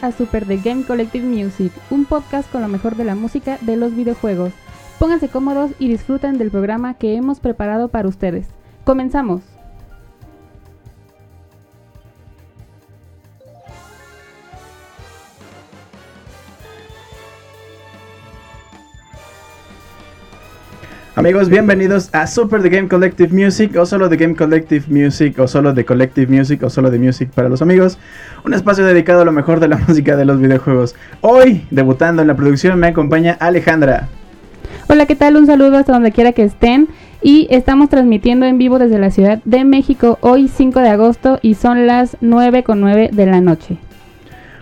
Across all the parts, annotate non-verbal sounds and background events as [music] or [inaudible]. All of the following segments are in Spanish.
A Super The Game Collective Music, un podcast con lo mejor de la música de los videojuegos. Pónganse cómodos y disfruten del programa que hemos preparado para ustedes. Comenzamos. Amigos, bienvenidos a Super The Game Collective Music, o solo The Game Collective Music, o solo The Collective Music, o solo The Music para los amigos. Un espacio dedicado a lo mejor de la [laughs] música de los videojuegos. Hoy, debutando en la producción, me acompaña Alejandra. Hola, ¿qué tal? Un saludo hasta donde quiera que estén. Y estamos transmitiendo en vivo desde la Ciudad de México hoy 5 de agosto y son las 9 con 9 de la noche.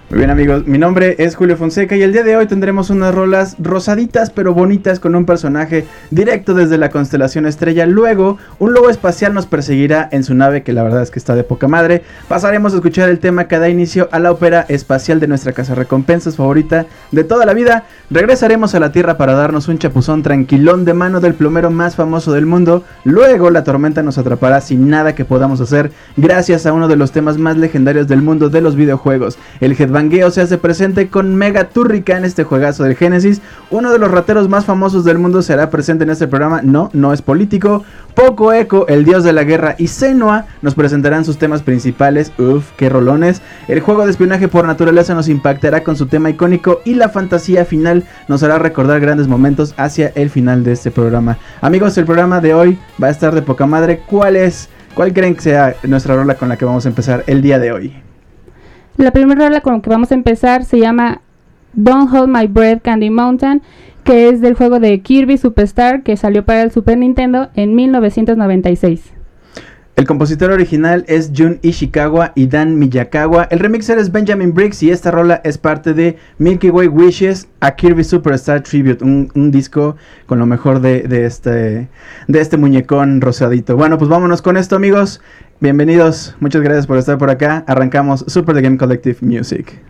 Muy bien amigos, mi nombre es Julio Fonseca y el día de hoy tendremos unas rolas rosaditas pero bonitas con un personaje directo desde la constelación estrella. Luego, un lobo espacial nos perseguirá en su nave que la verdad es que está de poca madre. Pasaremos a escuchar el tema que da inicio a la ópera espacial de nuestra casa recompensas favorita de toda la vida. Regresaremos a la Tierra para darnos un chapuzón tranquilón de mano del plomero más famoso del mundo. Luego la tormenta nos atrapará sin nada que podamos hacer gracias a uno de los temas más legendarios del mundo de los videojuegos, el Headbangeo se hace presente con Mega Turrica en este juegazo del Genesis. Uno de los rateros más famosos del mundo será presente en este programa. No, no es político. Poco Eco, el dios de la guerra, y Senua nos presentarán sus temas principales. Uf, qué rolones. El juego de espionaje por naturaleza nos impactará con su tema icónico y la fantasía final nos hará recordar grandes momentos hacia el final de este programa. Amigos, el programa de hoy va a estar de poca madre. ¿Cuál es? ¿Cuál creen que sea nuestra rola con la que vamos a empezar el día de hoy? La primera rola con la que vamos a empezar se llama Don't Hold My Breath Candy Mountain, que es del juego de Kirby Superstar que salió para el Super Nintendo en 1996. El compositor original es Jun Ishikawa y Dan Miyakawa. El remixer es Benjamin Briggs y esta rola es parte de Milky Way Wishes a Kirby Superstar Tribute, un, disco con lo mejor de, de, este, de este muñecón rosadito. Bueno, pues vámonos con esto amigos. Bienvenidos, muchas gracias por estar por acá. Arrancamos Super The Game Collective Music.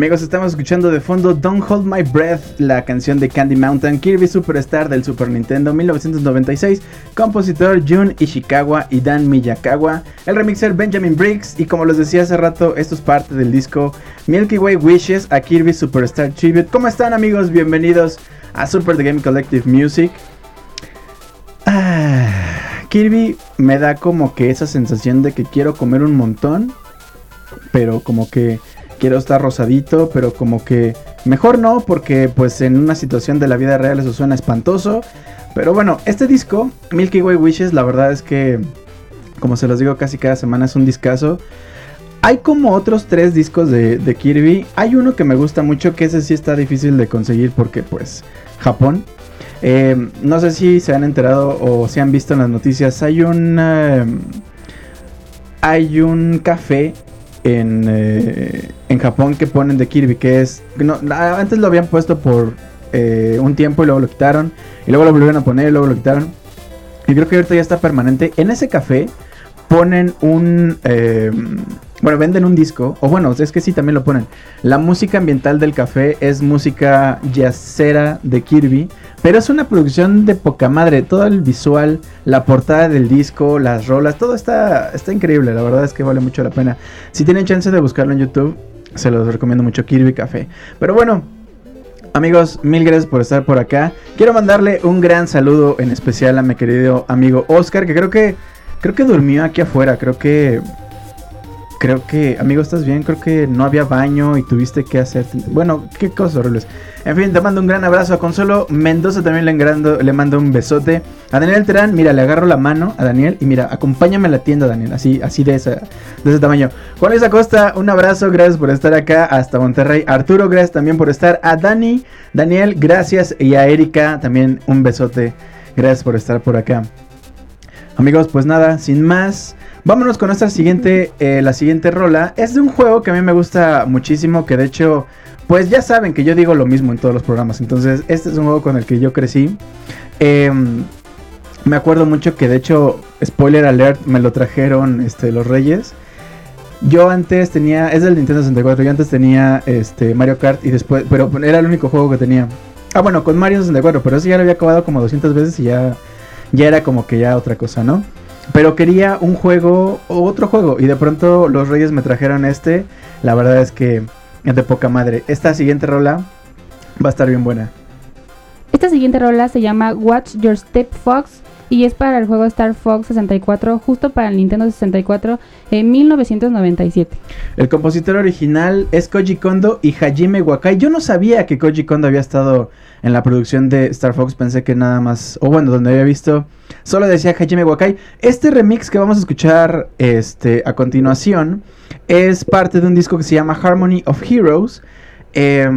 Amigos, estamos escuchando de fondo Don't Hold My Breath, la canción de Candy Mountain, Kirby Superstar del Super Nintendo 1996, compositor Jun Ishikawa y Dan Miyakawa, el remixer Benjamin Briggs y como les decía hace rato, esto es parte del disco Milky Way Wishes a Kirby Superstar Tribute. ¿Cómo están amigos? Bienvenidos a Super The Game Collective Music. Ah, Kirby me da como que esa sensación de que quiero comer un montón, pero como que quiero estar rosadito, pero como que mejor no, porque pues en una situación de la vida real eso suena espantoso. Pero bueno, este disco, Milky Way Wishes, la verdad es que, como se los digo casi cada semana, es un discazo. Hay como otros tres discos de, Kirby. Hay uno que me gusta mucho, que ese sí está difícil de conseguir porque pues Japón. Eh, no sé si se han enterado o si han visto en las noticias. Hay un... Eh, hay un café en, eh, en Japón que ponen de Kirby, que es... Antes lo habían puesto por eh, un tiempo y luego lo quitaron, y luego lo volvieron a poner y luego lo quitaron. Y creo que ahorita ya está permanente. En ese café ponen un... Eh, bueno, venden un disco, o bueno, es que sí, también lo ponen. La música ambiental del café es música jazzera de Kirby, pero es una producción de poca madre. Todo el visual, la portada del disco, las rolas, todo está, está increíble. La verdad es que vale mucho la pena. Si tienen chance de buscarlo en YouTube, se los recomiendo mucho, Kirby Café. Pero bueno, amigos, mil gracias por estar por acá. Quiero mandarle un gran saludo en especial a mi querido amigo Oscar, que creo que creo que durmió aquí afuera. Creo que creo que, amigo, ¿estás bien? Creo que no había baño y tuviste que hacer... Bueno, qué cosas horribles. En fin, te mando un gran abrazo a Consuelo Mendoza, también le, le mando un besote. A Daniel Terán, mira, le agarro la mano a Daniel y mira, acompáñame a la tienda, Daniel, así, así de, esa, de ese tamaño. Juan Luis Acosta, un abrazo, gracias por estar acá hasta Monterrey. Arturo, gracias también por estar. A Dani, Daniel, gracias. Y a Erika, también un besote. Gracias por estar por acá. Amigos, pues nada, sin más. Vámonos con nuestra siguiente, eh, la siguiente rola. Es de un juego que a mí me gusta muchísimo, que de hecho, pues ya saben que yo digo lo mismo en todos los programas. Entonces, este es un juego con el que yo crecí. Em, me acuerdo mucho que de hecho, spoiler alert, me lo trajeron este, los Reyes. Yo antes tenía, es del Nintendo 64, yo antes tenía este, Mario Kart y después, pero era el único juego que tenía. Ah, bueno, con Mario 64, pero eso ya lo había acabado como 200 veces y ya, ya era como que ya otra cosa, ¿no? Pero quería un juego o otro juego. Y de pronto los Reyes me trajeron este. La verdad es que es de poca madre. Esta siguiente rola va a estar bien buena. Esta siguiente rola se llama Watch Your Step Fox y es para el juego Star Fox 64, justo para el Nintendo 64 en 1997. El compositor original es Koji Kondo y Hajime Wakai. Yo no sabía que Koji Kondo había estado en la producción de Star Fox, pensé que nada más, o bueno, donde había visto, solo decía Hajime Wakai. Este remix que vamos a escuchar este, a continuación es parte de un disco que se llama Harmony of Heroes. Eh,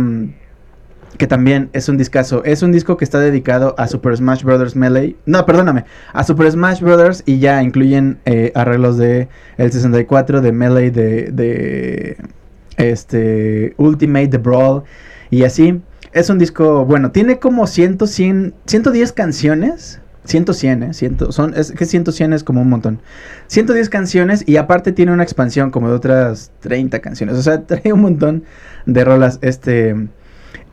que también es un discazo. Es un disco que está dedicado a Super Smash Bros. Melee. No, perdóname. A Super Smash Bros. Y ya incluyen eh, arreglos de el 64, de Melee, de, de este Ultimate, de Brawl y así. Es un disco, bueno, tiene como 100, 100 110 canciones. 100, ¿eh? son, es que 100 es como un montón. 110 canciones y aparte tiene una expansión como de otras 30 canciones. O sea, [laughs] trae un montón de rolas este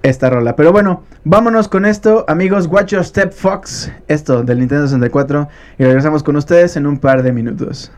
esta rola. Pero bueno, vámonos con esto, amigos. Watch Your Step Fox, esto del Nintendo 64. Y regresamos con ustedes en un par de minutos.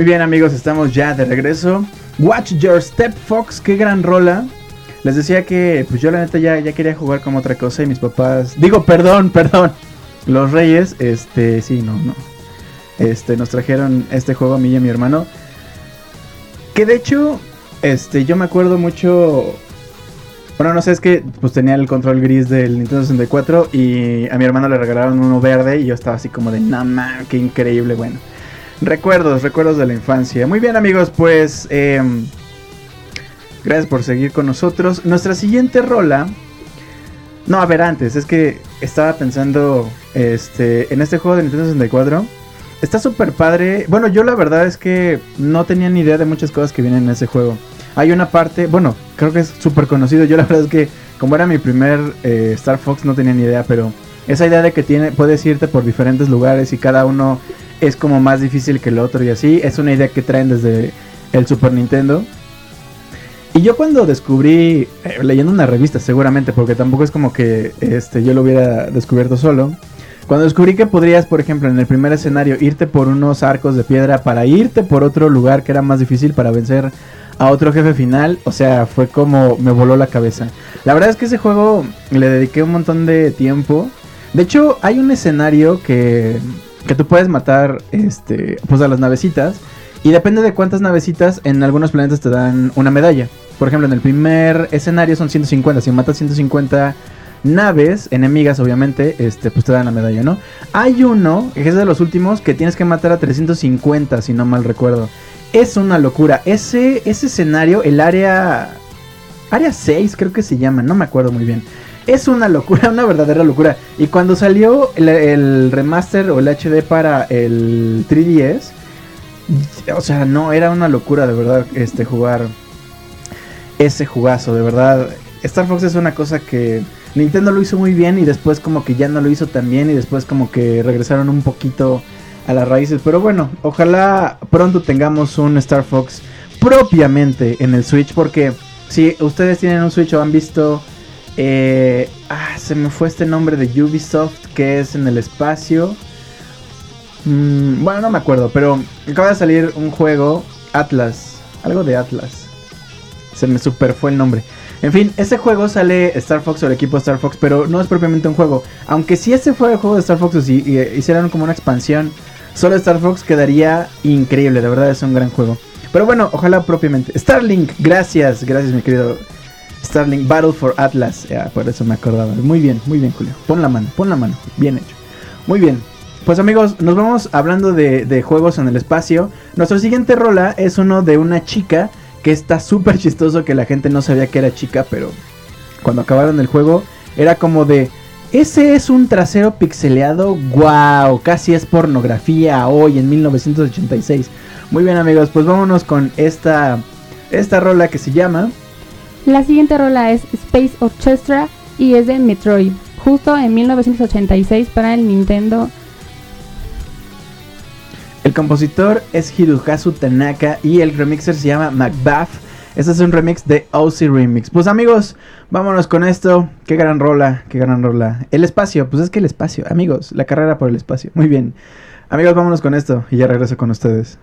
Muy bien amigos, estamos ya de regreso. Watch Your Step Fox, qué gran rola. Les decía que pues yo la neta ya, ya quería jugar como otra cosa y mis papás... Digo, perdón, [laughs] perdón. Los Reyes, este, sí, no, no. Este, nos trajeron este juego a mí y a mi hermano. Que de hecho, este, yo me acuerdo mucho... Bueno, no sé, es que pues tenía el control gris del Nintendo 64 y a mi hermano le regalaron uno verde y yo estaba así como de, no qué increíble, bueno. Recuerdos, recuerdos de la infancia. Muy bien amigos, pues em, gracias por seguir con nosotros. Nuestra siguiente rola... No, a ver, antes, es que estaba pensando este, en este juego de Nintendo 64. Está súper padre. Bueno, yo la verdad es que no tenía ni idea de muchas cosas que vienen en ese juego. Hay una parte, bueno, creo que es súper conocido. Yo la verdad es que como era mi primer eh, Star Fox no tenía ni idea, pero esa idea de que tiene, puedes irte por diferentes lugares y cada uno es como más difícil que el otro y así. Es una idea que traen desde el Super Nintendo. Y yo cuando descubrí, eh, leyendo una revista seguramente, porque tampoco es como que este, yo lo hubiera descubierto solo. Cuando descubrí que podrías, por ejemplo, en el primer escenario irte por unos arcos de piedra para irte por otro lugar que era más difícil para vencer a otro jefe final, o sea, fue como me voló la cabeza. La verdad es que ese juego le dediqué un montón de tiempo. De hecho, hay un escenario que que tú puedes matar este pues a las navecitas y depende de cuántas navecitas en algunos planetas te dan una medalla. Por ejemplo, en el primer escenario son 150, si matas 150 naves enemigas obviamente, este pues te dan la medalla, ¿no? Hay uno, que es de los últimos que tienes que matar a 350 si no mal recuerdo. Es una locura. Ese ese escenario, el área área 6 creo que se llama, no me acuerdo muy bien. Es una locura, una verdadera locura. Y cuando salió el, remaster o el HD para el 3DS, o sea, no, era una locura de verdad este jugar ese jugazo, de verdad. Star Fox es una cosa que Nintendo lo hizo muy bien y después como que ya no lo hizo tan bien y después como que regresaron un poquito a las raíces. Pero bueno, ojalá pronto tengamos un Star Fox propiamente en el Switch porque si ustedes tienen un Switch o han visto eh, ah, se me fue este nombre de Ubisoft que es en el espacio. Mm, bueno, no me acuerdo, pero acaba de salir un juego, Atlas, algo de Atlas. Se me super fue el nombre. En fin, ese juego sale Star Fox o el equipo Star Fox, pero no es propiamente un juego. Aunque si ese fuera el juego de Star Fox o si hicieran como una expansión, solo Star Fox quedaría increíble, de verdad es un gran juego. Pero bueno, ojalá propiamente. Starlink, gracias, gracias mi querido Starling Battle for Atlas. por eso me acordaba. Muy bien, muy bien, Julio. Pon la mano, pon la mano. Bien hecho. Muy bien. Pues amigos, nos vamos hablando de, juegos en el espacio. Nuestro siguiente rola es uno de una chica que está súper chistoso que la gente no sabía que era chica, pero cuando acabaron el juego era como de... Ese es un trasero pixeleado, wow, casi es pornografía hoy en 1986. Muy bien amigos, pues vámonos con esta, esta rola que se llama la siguiente rola es Space Orchestra y es de Metroid, justo en 1986 para el Nintendo. El compositor es Hirokazu Tanaka y el remixer se llama Macbeth. Este es un remix de OC Remix. Pues amigos, vámonos con esto. Qué gran rola, qué gran rola. El espacio, pues es que el espacio, amigos, la carrera por el espacio. Muy bien. Amigos, vámonos con esto y ya regreso con ustedes.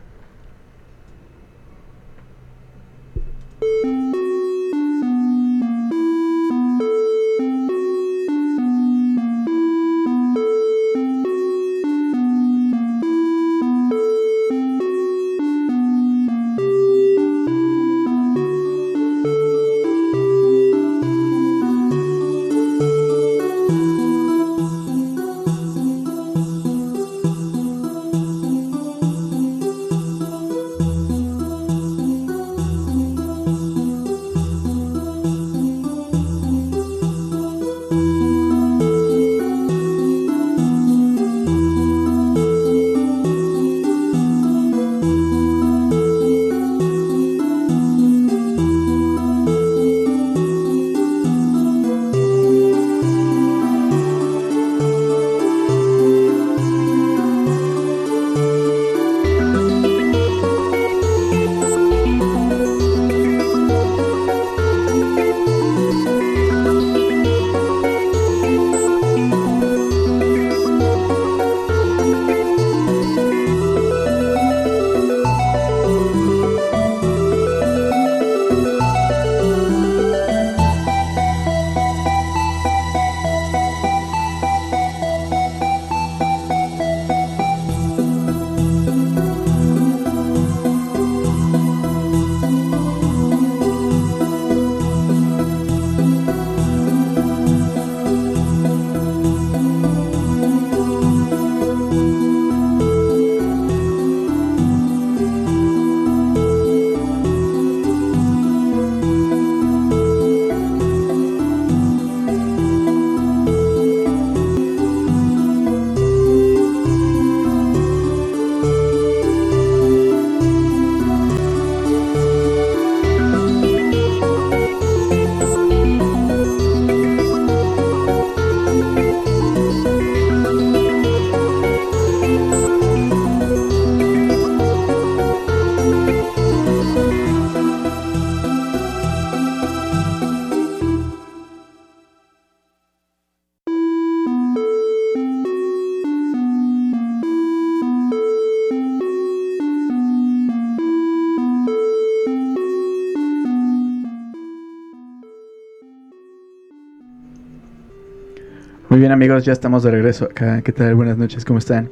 Bien amigos, ya estamos de regreso acá. ¿Qué tal? Buenas noches, ¿cómo están?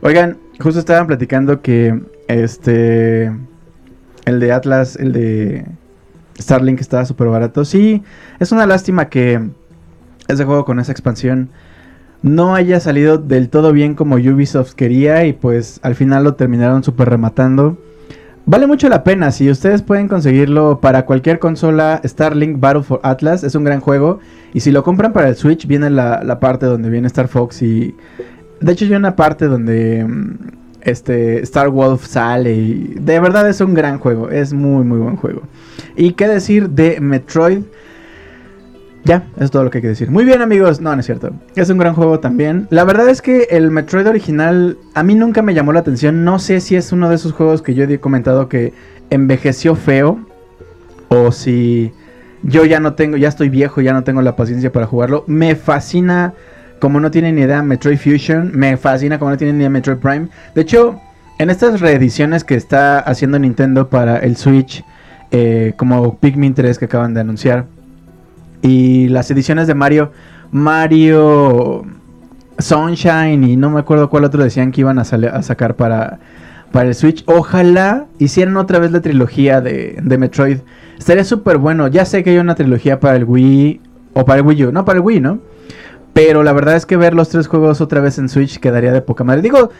Oigan, justo estaban platicando que este el de Atlas, el de Starlink estaba súper barato. Sí, es una lástima que ese juego con esa expansión no haya salido del todo bien como Ubisoft quería y pues al final lo terminaron súper rematando. Vale mucho la pena, si ustedes pueden conseguirlo para cualquier consola, Starlink Battle for Atlas es un gran juego. Y si lo compran para el Switch, viene la, parte donde viene Star Fox y... De hecho, hay una parte donde mm, este Star Wolf sale y de verdad es un gran juego, es muy muy buen juego. Y qué decir de Metroid. Ya, es todo lo que hay que decir. Muy bien amigos, no, no es cierto. Es un gran juego también. La verdad es que el Metroid original a mí nunca me llamó la atención. No sé si es uno de esos juegos que yo he comentado que envejeció feo. O si yo ya no tengo, ya estoy viejo, ya no tengo la paciencia para jugarlo. Me fascina, como no tienen ni idea, Metroid Fusion. Me fascina como no tienen ni idea Metroid Prime. De hecho, en estas reediciones que está haciendo Nintendo para el Switch, eh, como Pikmin 3 que acaban de anunciar y las ediciones de Mario, Mario Sunshine y no me acuerdo cuál otro decían que iban a, sacar para, para el Switch. Ojalá hicieran otra vez la trilogía de, de Metroid. Estaría súper bueno. Ya sé que hay una trilogía para el Wii o para el Wii U. No, para el Wii, ¿no? Pero la verdad es que ver los tres juegos otra vez en Switch quedaría de poca madre. Digo,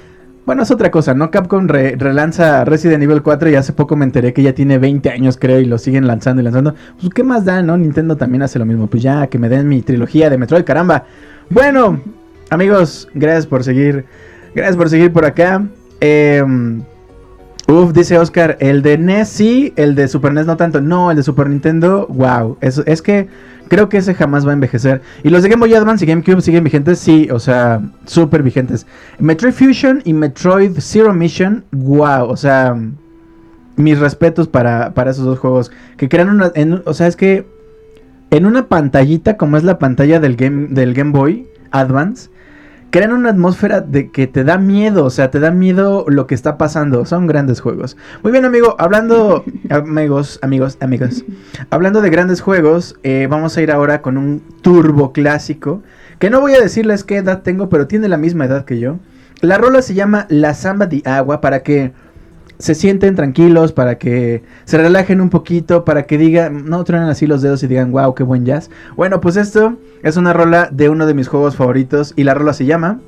bueno, es otra cosa, ¿no? Capcom relanza Resident Evil 4 y hace poco me enteré que ya tiene 20 años, creo, y lo siguen lanzando y lanzando. Pues, ¿qué más da, no? Nintendo también hace lo mismo. Pues ya, que me den mi trilogía de Metroid, caramba. Bueno, amigos, gracias por seguir. Gracias por seguir por acá. Eh, uf, dice Oscar, el de NES sí, el de Super NES no tanto. No, el de Super Nintendo, wow. Es, es que Creo que ese jamás va a envejecer. Y los de Game Boy Advance y GameCube siguen vigentes, sí, o sea, súper vigentes. Metroid Fusion y Metroid Zero Mission, wow, o sea, mis respetos para, para esos dos juegos. Que crean una, o sea, es que en una pantallita como es la pantalla del Game, del Game Boy Advance, crean una atmósfera de que te da miedo, o sea, te da miedo lo que está pasando. Son grandes juegos. Muy bien, amigo, hablando, [laughs] amigos, amigos, amigos, hablando de grandes juegos, eh, vamos a ir ahora con un turbo clásico. Que no voy a decirles qué edad tengo, pero tiene la misma edad que yo. La rola se llama La Samba de Agua para que se sienten tranquilos, para que se relajen un poquito, para que digan, no truenen así los dedos y digan, wow, qué buen jazz. Bueno, pues esto es una rola de uno de mis juegos favoritos y la rola se llama...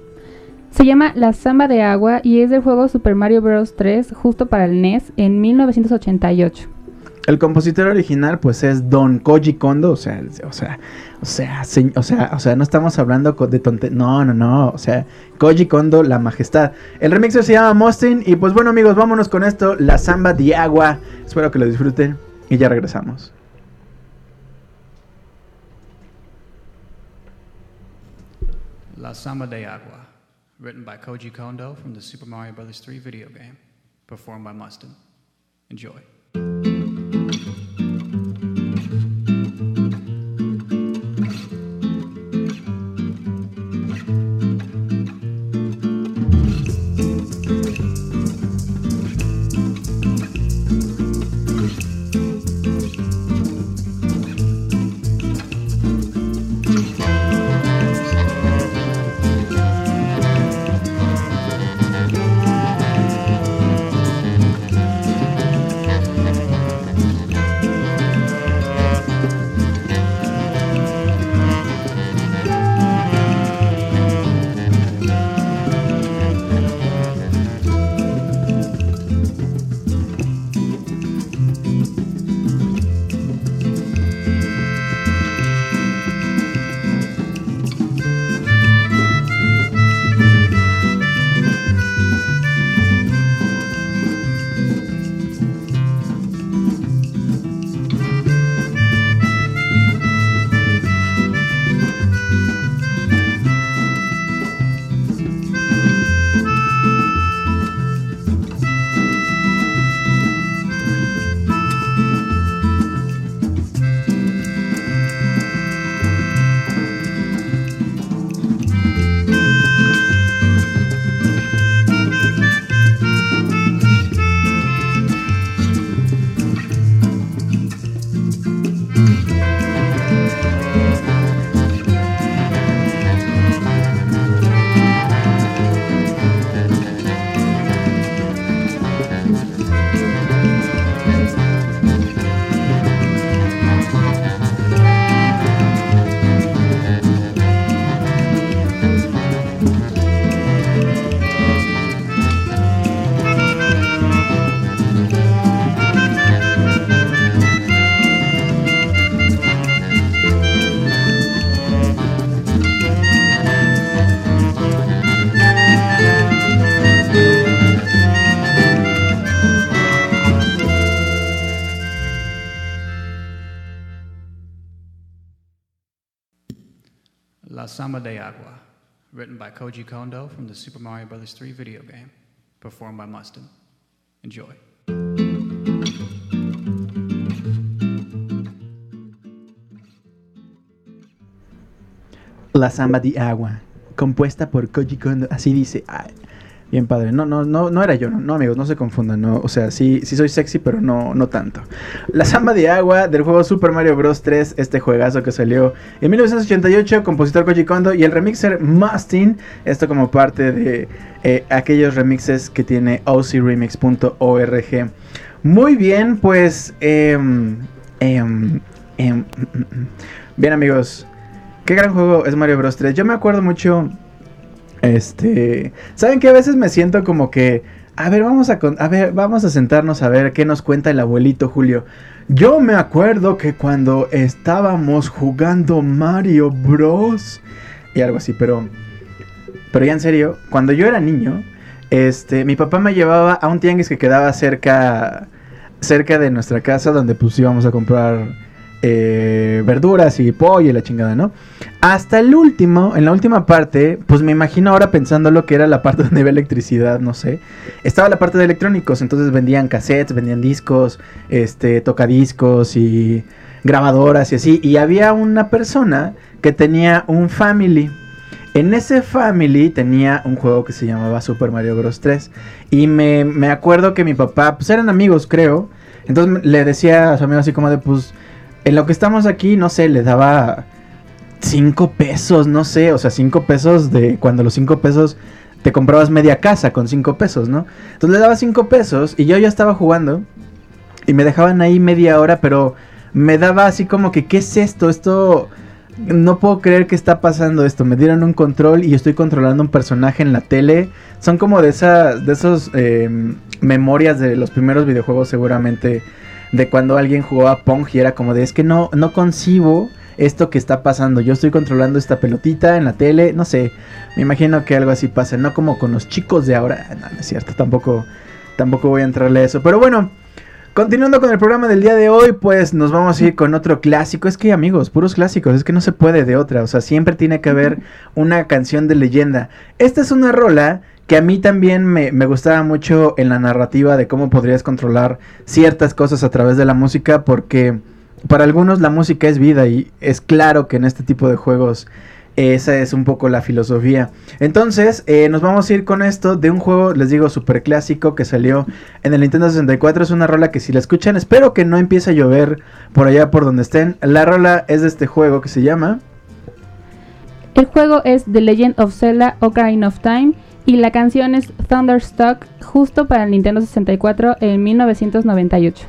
Se llama La Samba de Agua y es del juego Super Mario Bros. 3 justo para el NES en 1988. El compositor original pues es Don Koji Kondo, o sea, o sea, o sea, o sea, no estamos hablando de tonte, no, no, no, o sea, Koji Kondo, la majestad. El remix se llama Mostin y pues bueno amigos, vámonos con esto, la samba de agua. Espero que lo disfruten y ya regresamos. La Samba de Agua, written by Koji Kondo from the Super Mario Bros. 3 video game, performed by Mustin. Enjoy. Koji Kondo from the Super Mario Bros. 3 video game, performed by Mustin. Enjoy. La Samba de Agua, compuesta por Koji Kondo. Así dice. Ay, bien padre. No, no, no, no era yo, no, no, amigos, no se confundan. No, o sea, sí, sí soy sexy, pero no, no tanto. La Samba de Agua del juego Super Mario Bros. 3, este juegazo que salió en 1988, compositor Koji Kondo y el remixer Mustin. Esto como parte de eh, aquellos remixes que tiene ocremix.org. Muy bien, pues. em, em, em, mm, mm, mm. bien, amigos. Qué gran juego es Mario Bros 3. Yo me acuerdo mucho. Este. ¿Saben que a veces me siento como que. A ver, vamos a, a ver, vamos a sentarnos a ver qué nos cuenta el abuelito Julio. Yo me acuerdo que cuando estábamos jugando Mario Bros. Y algo así, pero. Pero ya en serio, cuando yo era niño, este, mi papá me llevaba a un tianguis que quedaba cerca, cerca de nuestra casa, donde pues íbamos a comprar eh, verduras y pollo y la chingada, ¿no? Hasta el último, en la última parte, pues me imagino ahora pensando lo que era la parte [laughs] donde había electricidad, no sé. Estaba la parte de electrónicos, entonces vendían cassettes, vendían discos, este, tocadiscos y grabadoras y así. Y había una persona que tenía un family. En ese family tenía un juego que se llamaba Super Mario Bros. 3. Y me, me acuerdo que mi papá, pues eran amigos, creo. Entonces le decía a su amigo así como de, pues, en lo que estamos aquí, no sé, le daba 5 pesos, no sé, o sea, 5 pesos de cuando los 5 pesos te comprabas media casa con 5 pesos, ¿no? Entonces le daba 5 pesos y yo ya estaba jugando y me dejaban ahí media hora, pero me daba así como que, ¿qué es esto? Esto... No puedo creer que está pasando esto. Me dieron un control y estoy controlando un personaje en la tele. Son como de esas, de esos eh, memorias de los primeros videojuegos seguramente. De cuando alguien jugaba Pong y era como de es que no, no concibo esto que está pasando. Yo estoy controlando esta pelotita en la tele. No sé. Me imagino que algo así pasa. No como con los chicos de ahora. No, no es cierto. Tampoco, tampoco voy a entrarle a eso. Pero bueno. Continuando con el programa del día de hoy, pues nos vamos a ir con otro clásico. Es que amigos, puros clásicos, es que no se puede de otra. O sea, siempre tiene que haber una canción de leyenda. Esta es una rola que a mí también me, me gustaba mucho en la narrativa de cómo podrías controlar ciertas cosas a través de la música, porque para algunos la música es vida y es claro que en este tipo de juegos esa es un poco la filosofía. Entonces, eh, nos vamos a ir con esto de un juego, les digo, súper clásico que salió en el Nintendo 64. Es una rola que si la escuchan, espero que no empiece a llover por allá por donde estén. La rola es de este juego que se llama... El juego es The Legend of Zelda Ocarina of Time y la canción es Thunderstruck justo para el Nintendo 64 en 1998.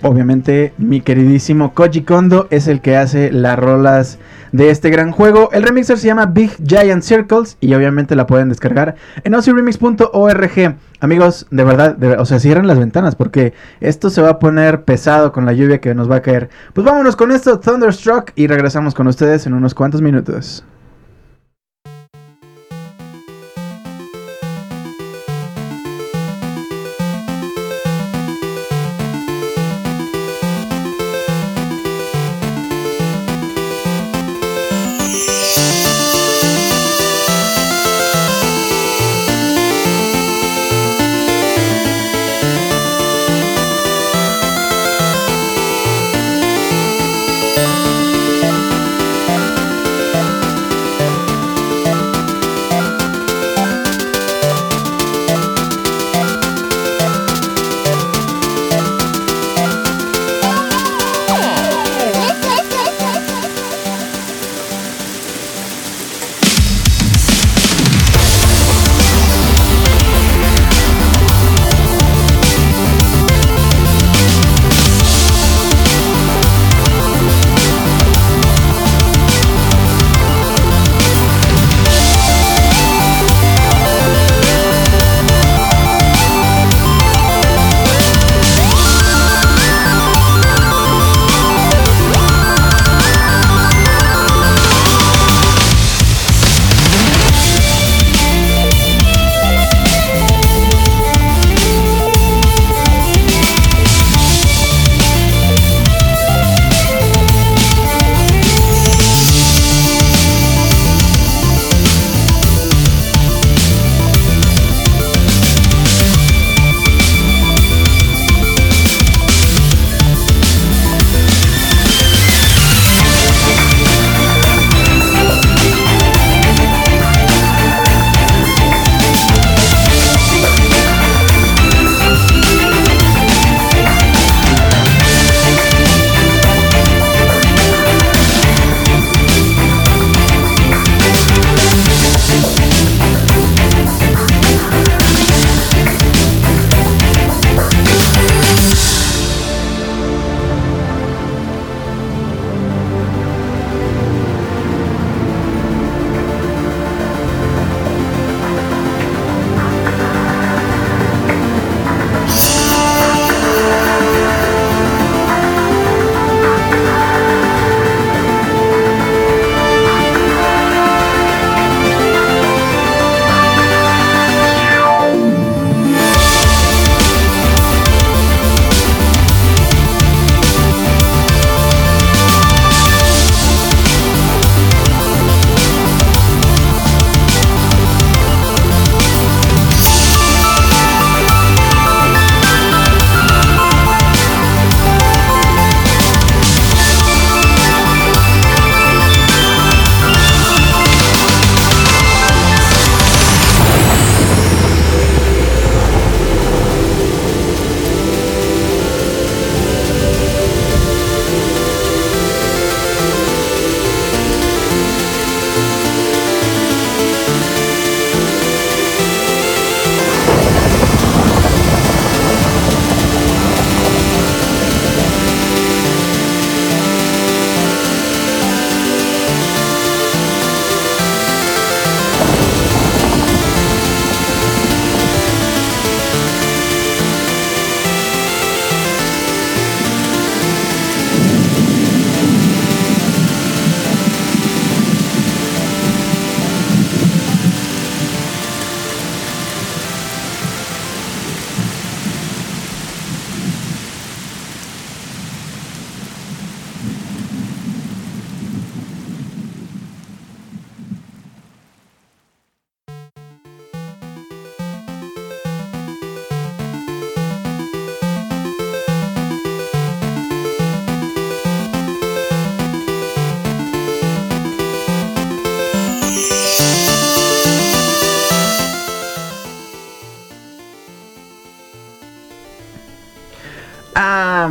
Obviamente, mi queridísimo Koji Kondo es el que hace las rolas de este gran juego. El remixer se llama Big Giant Circles y obviamente la pueden descargar en ocremix.org. Amigos, de verdad, o sea, cierren las ventanas porque esto se va a poner pesado con la lluvia que nos va a caer. Pues vámonos con esto, Thunderstruck, y regresamos con ustedes en unos cuantos minutos.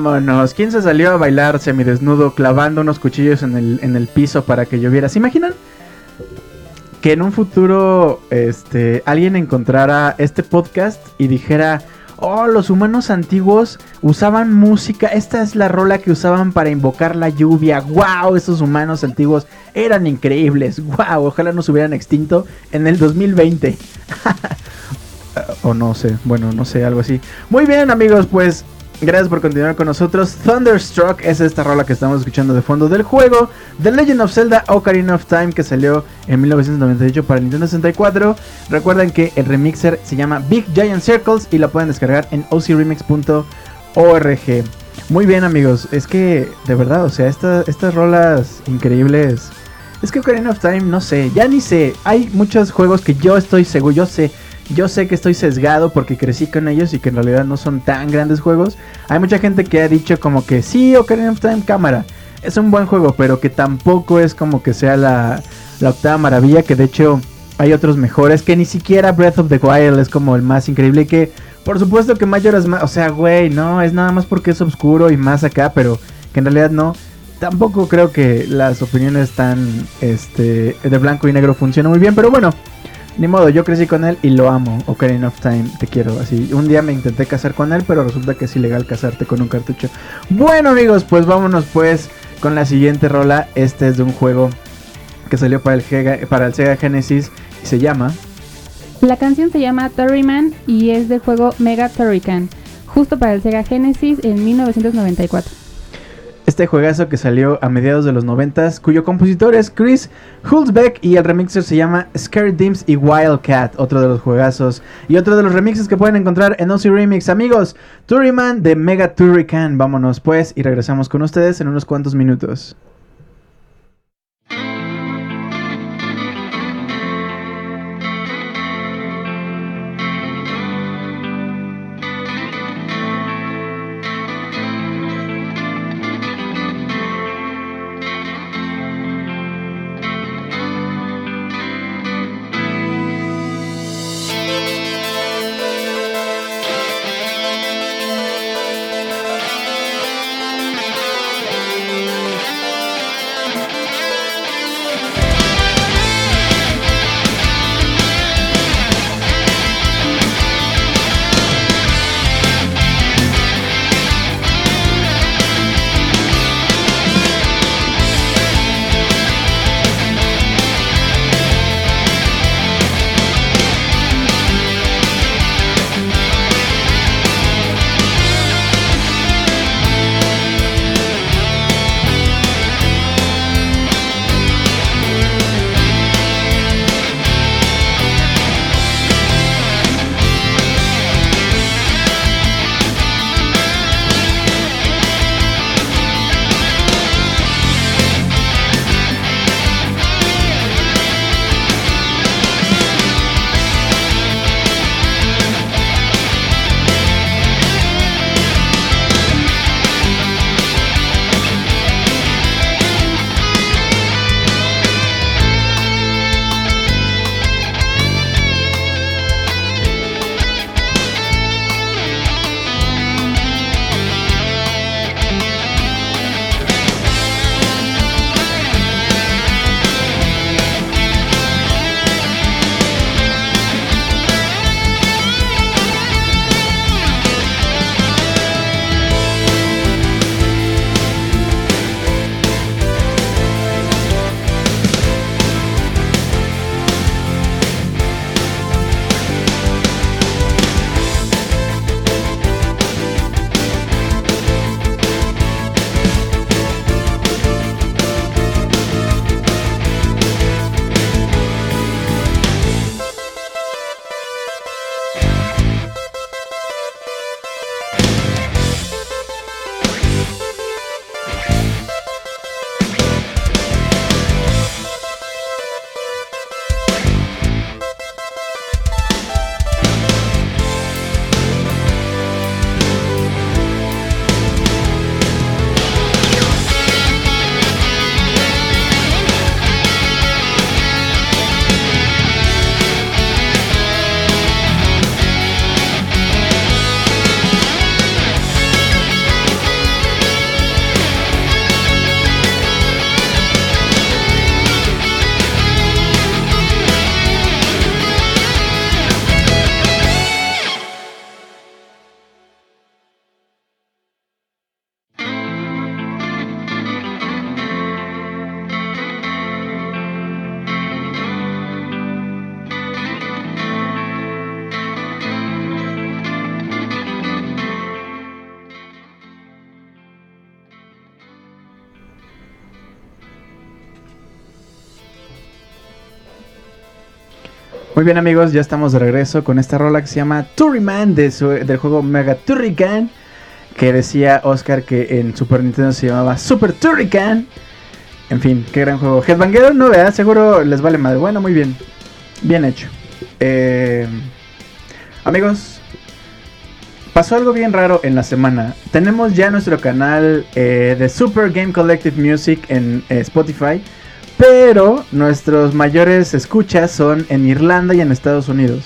Vámonos. ¿Quién se salió a bailar semidesnudo clavando unos cuchillos en el, en el piso para que lloviera? ¿Se imaginan? Que en un futuro este, alguien encontrara este podcast y dijera, oh, los humanos antiguos usaban música, esta es la rola que usaban para invocar la lluvia, wow, esos humanos antiguos eran increíbles, wow, ojalá nos hubieran extinto en el 2020. [laughs] o no sé, bueno, no sé, algo así. Muy bien amigos, pues Gracias por continuar con nosotros. Thunderstruck es esta rola que estamos escuchando de fondo del juego The Legend of Zelda Ocarina of Time que salió en 1998 para Nintendo 64. Recuerden que el remixer se llama Big Giant Circles y la pueden descargar en ocremix.org. Muy bien amigos, es que de verdad, o sea, estas rolas increíbles. Es que Ocarina of Time, no sé, ya ni sé. Hay muchos juegos que yo estoy seguro, yo sé yo sé que estoy sesgado porque crecí con ellos y que en realidad no son tan grandes juegos. Hay mucha gente que ha dicho como que sí, Ocarina of Time cámara. Es un buen juego, pero que tampoco es como que sea la, la octava maravilla. Que de hecho hay otros mejores. Que ni siquiera Breath of the Wild es como el más increíble. Y que por supuesto que Majora's Mask, o sea, güey, no, es nada más porque es oscuro y más acá, pero que en realidad no. Tampoco creo que las opiniones tan este, de blanco y negro funcionen muy bien, pero bueno. Ni modo, yo crecí con él y lo amo. Ocarina of Time, te quiero. Así, un día me intenté casar con él, pero resulta que es ilegal casarte con un cartucho. Bueno, amigos, pues vámonos pues con la siguiente rola. Este es de un juego que salió para el, para el Sega Genesis y se llama. La canción se llama Turriman y es del juego Mega Turrican, justo para el Sega Genesis en 1994 este juegazo que salió a mediados de los 90, cuyo compositor es Chris Hulsbeck y el remixer se llama Scary Dims y Wildcat, otro de los juegazos y otro de los remixes que pueden encontrar en OC Remix. Amigos, Turriman de Mega Turrican, vámonos pues y regresamos con ustedes en unos cuantos minutos. Muy bien amigos, ya estamos de regreso con esta rola que se llama Turriman de del juego Mega Turrican. Que decía Oscar que en Super Nintendo se llamaba Super Turrican. En fin, qué gran juego. Headbanger no vea, seguro les vale madre. Bueno, muy bien. Bien hecho. Eh, amigos, pasó algo bien raro en la semana. Tenemos ya nuestro canal eh, de Super Game Collective Music en eh, Spotify. Pero nuestros mayores escuchas son en Irlanda y en Estados Unidos.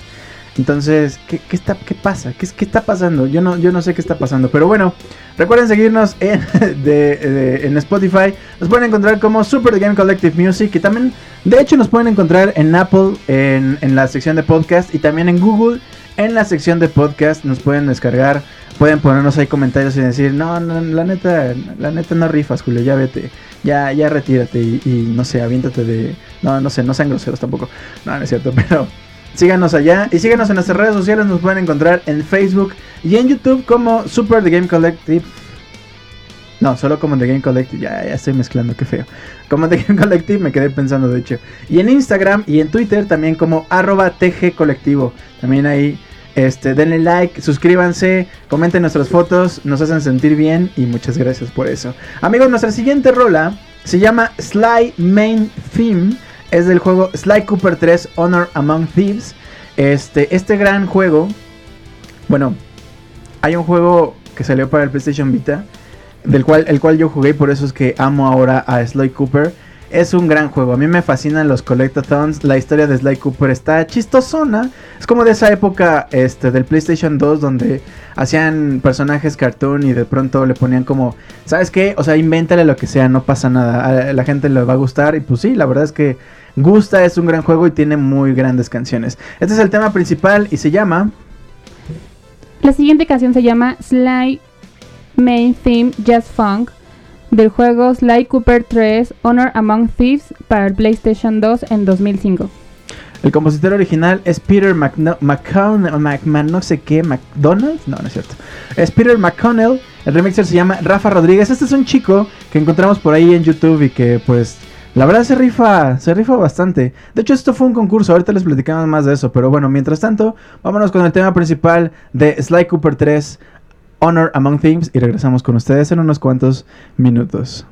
Entonces, ¿qué, qué está, qué pasa? ¿Qué, qué está pasando? Yo no, yo no sé qué está pasando. Pero bueno, recuerden seguirnos [laughs] en Spotify. Nos pueden encontrar como Super Game Collective Music. Y también, de hecho, nos pueden encontrar en Apple, en, en la sección de podcast. Y también en Google, en la sección de podcast. Nos pueden descargar. Pueden ponernos ahí comentarios y decir, no, no, la neta, la neta no rifas, Julio, ya vete. Ya, ya retírate y, no sé, aviéntate de... No, no sé, no sean groseros tampoco. No, no es cierto, [laughs] pero... Síganos allá y síganos en nuestras redes sociales. Nos pueden encontrar en Facebook y en YouTube como Super The Game Collective. No, solo como The Game Collective. Ya, ya estoy mezclando, qué feo. Como The Game Collective me quedé pensando, de hecho. Y en Instagram y en Twitter también como arroba TG. También ahí, este, denle like, suscríbanse, comenten nuestras fotos, nos hacen sentir bien y muchas gracias por eso. Amigos, nuestra siguiente rola se llama Sly Main Theme. Es del juego Sly Cooper 3 Honor Among Thieves. Este, este gran juego. Bueno, hay un juego que salió para el PlayStation Vita. Del cual, el cual yo jugué por eso es que amo ahora a Sly Cooper. Es un gran juego. A mí me fascinan los collectathons. La historia de Sly Cooper está chistosona. Es como de esa época este, del PlayStation 2 donde hacían personajes cartoon y de pronto le ponían como, ¿sabes qué? O sea, invéntale lo que sea, no pasa nada. A la gente le va a gustar y pues sí, la verdad es que gusta, es un gran juego y tiene muy grandes canciones. Este es el tema principal y se llama... La siguiente canción se llama Sly Main Theme Jazz Funk del juego Sly Cooper 3 Honor Among Thieves para el PlayStation 2 en 2005. El compositor original es Peter McNo- McConnell, Mc- no sé qué, no, no es cierto. Es Peter McConnell, el remixer se llama Rafa Rodríguez. Este es un chico que encontramos por ahí en YouTube y que pues la verdad se rifa, se rifa bastante. De hecho esto fue un concurso, ahorita les platicamos más de eso, pero bueno, mientras tanto, vámonos con el tema principal de Sly Cooper 3 Honor Among Thieves y regresamos con ustedes en unos cuantos minutos.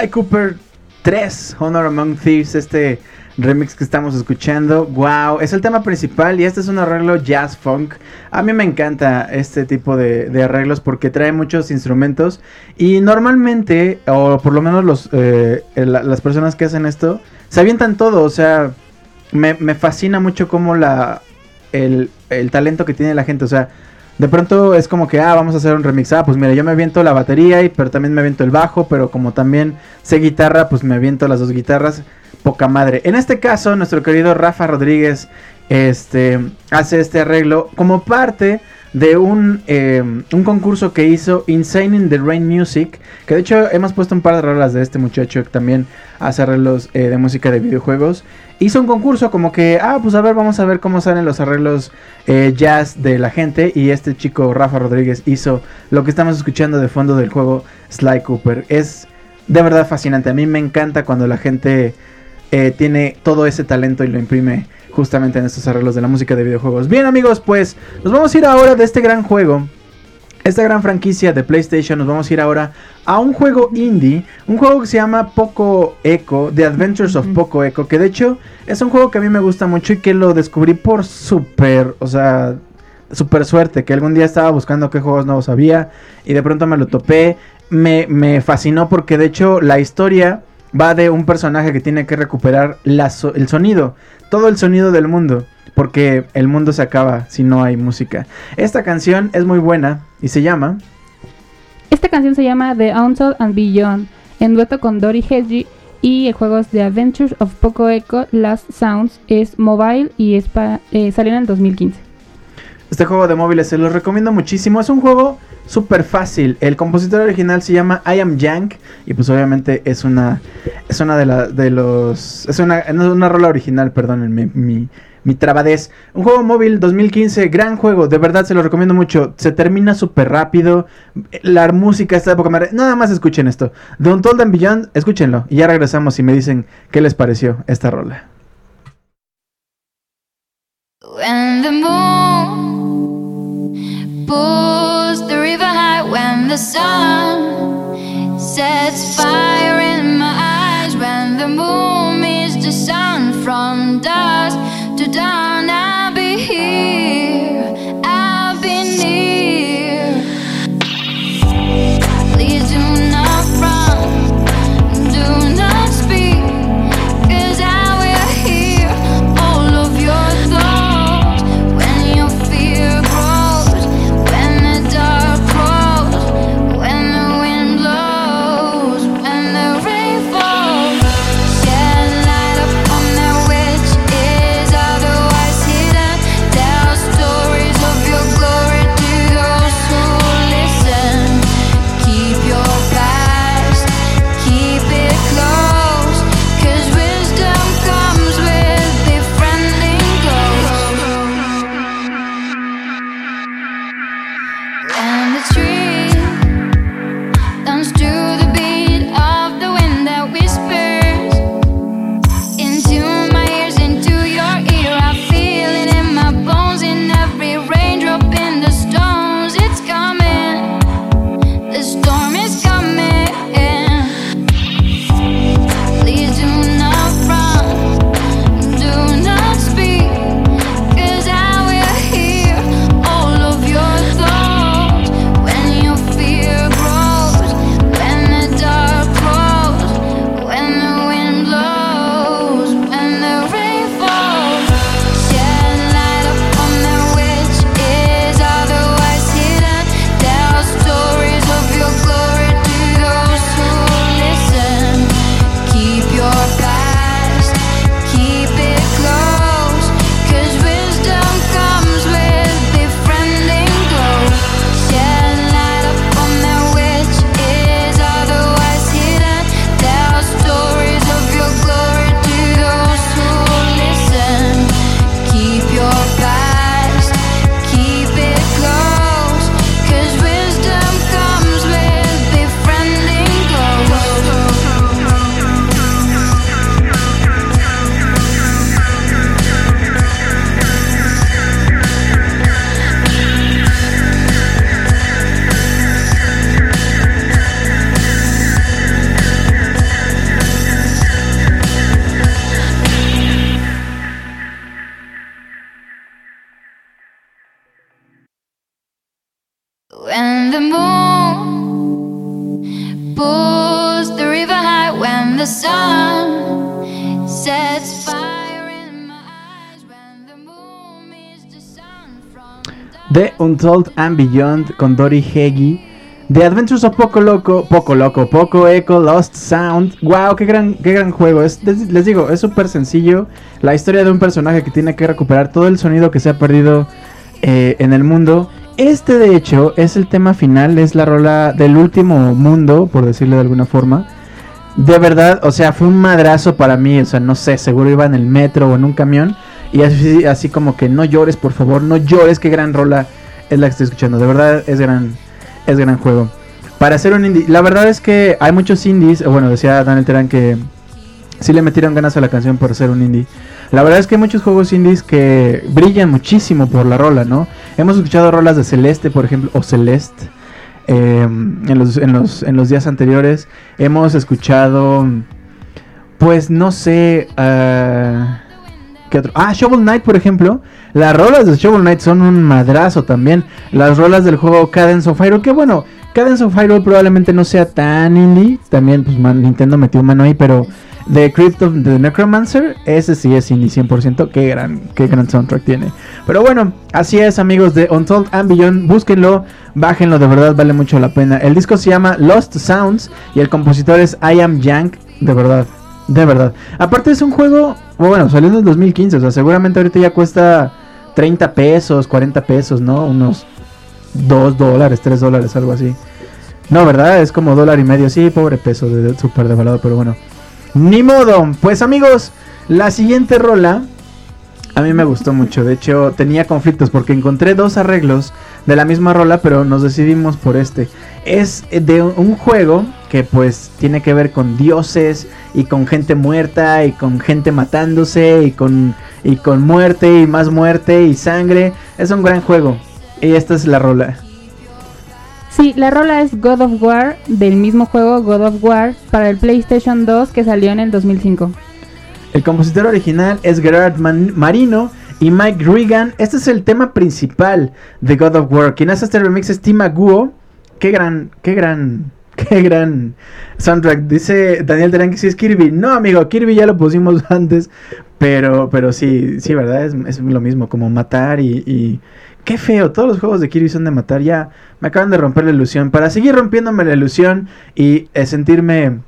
Sly Cooper 3, Honor Among Thieves, este remix que estamos escuchando. Wow, es el tema principal y este es un arreglo jazz funk. A mí me encanta este tipo de, arreglos porque trae muchos instrumentos y normalmente, o por lo menos los, eh, las personas que hacen esto, se avientan todo. O sea, me, fascina mucho como la, el, el talento que tiene la gente. O sea, de pronto es como que, ah, vamos a hacer un remix. Ah, pues mira, yo me aviento la batería, y, pero también me aviento el bajo, pero como también sé guitarra, pues me aviento las dos guitarras. Poca madre. En este caso, nuestro querido Rafa Rodríguez este, hace este arreglo como parte de un, eh, un concurso que hizo Insane in the Rain Music. Que de hecho hemos puesto un par de rolas de este muchacho que también hace arreglos eh, de música de videojuegos. Hizo un concurso como que, ah, pues a ver, vamos a ver cómo salen los arreglos eh, jazz de la gente. Y este chico, Rafa Rodríguez, hizo lo que estamos escuchando de fondo del juego Sly Cooper. Es de verdad fascinante. A mí me encanta cuando la gente tiene todo ese talento y lo imprime justamente en estos arreglos de la música de videojuegos. Bien amigos, pues nos vamos a ir ahora de este gran juego. Esta gran franquicia de PlayStation, nos vamos a ir ahora a un juego indie, un juego que se llama Poco Echo, The Adventures of Poco Echo, que de hecho es un juego que a mí me gusta mucho y que lo descubrí por súper, o sea, súper suerte, que algún día estaba buscando qué juegos nuevos había y de pronto me lo topé, me, me fascinó porque de hecho la historia va de un personaje que tiene que recuperar el sonido, todo el sonido del mundo, porque el mundo se acaba si no hay música. Esta canción es muy buena y se llama... Esta canción se llama The Untold and Beyond, en dueto con Dory Hedgie y el juego The Adventures of Poco Echo Last Sounds, es mobile y es eh, salió en el 2015. Este juego de móviles se los recomiendo muchísimo, es un juego súper fácil. El compositor original se llama I Am Yank y pues obviamente es una es una de, la, de los es una, una rola original, perdón, mi, mi, mi trabadez. Un juego móvil 2015, gran juego, de verdad se lo recomiendo mucho. Se termina súper rápido. La música está de poca madre. Nada más escuchen esto. The Untold and Beyond, escúchenlo. Y ya regresamos y me dicen qué les pareció esta rola. when the pours the river high when the sun sets fire. Untold and Beyond con Dory Heggie. The Adventures of Poco Loco, Poco Loco, Poco Echo, Lost Sound. Wow, qué gran, qué gran juego. Es, les, digo, es súper sencillo. La historia de un personaje que tiene que recuperar todo el sonido que se ha perdido eh, en el mundo. Este, de hecho, es el tema final, es la rola del último mundo, por decirlo de alguna forma. De verdad, o sea, fue un madrazo para mí. O sea, no sé, seguro iba en el metro o en un camión. Y así, así como que no llores, por favor, no llores. Qué gran rola es la que estoy escuchando. De verdad, es gran, es gran juego. Para hacer un indie, la verdad es que hay muchos indies. Bueno, decía Daniel Terán que sí le metieron ganas a la canción por ser un indie. La verdad es que hay muchos juegos indies que brillan muchísimo por la rola, ¿no? Hemos escuchado rolas de Celeste, por ejemplo, o Celeste. eh, en, los, en, los, en los días anteriores hemos escuchado, pues no sé, ah, Ah, Shovel Knight, por ejemplo. Las rolas de Shovel Knight son un madrazo también. Las rolas del juego Cadence of Hyrule, que bueno, Cadence of Hyrule probablemente no sea tan indie. También, pues Nintendo metió mano ahí, pero The Crypt of the Necromancer, ese sí es indie 100%. Qué gran, qué gran soundtrack tiene. Pero bueno, así es, amigos de Untold and Beyond. Búsquenlo, bájenlo, de verdad vale mucho la pena. El disco se llama Lost Sounds y el compositor es I Am Yank, de verdad. De verdad. Aparte es un juego, bueno, salió en el 2015, o sea, seguramente ahorita ya cuesta 30 pesos, 40 pesos, ¿no? Unos 2 dólares, 3 dólares, algo así. No, ¿verdad? Es como dólar y medio, sí, pobre peso, de, súper devaluado, pero bueno. Ni modo. Pues amigos, la siguiente rola a mí me gustó mucho. De hecho, tenía conflictos porque encontré dos arreglos de la misma rola, pero nos decidimos por este. Es de un juego que pues tiene que ver con dioses y con gente muerta y con gente matándose y con y con muerte y más muerte y sangre. Es un gran juego. Y esta es la rola. Sí, la rola es God of War del mismo juego God of War para el PlayStation 2 que salió en el 2005. El compositor original es Gerard Man Marino y Mike Regan. Este es el tema principal de God of War. Quien hace este remix es Tim Aguo. Qué gran, qué gran, [laughs] qué gran soundtrack. Dice Daniel Terán que sí es Kirby. No, amigo, Kirby ya lo pusimos [laughs] antes. Pero, pero sí, sí, ¿verdad? Es, lo mismo, como matar y. Qué feo, todos los juegos de Kirby son de matar. Ya me acaban de romper la ilusión. Para seguir rompiéndome la ilusión y sentirme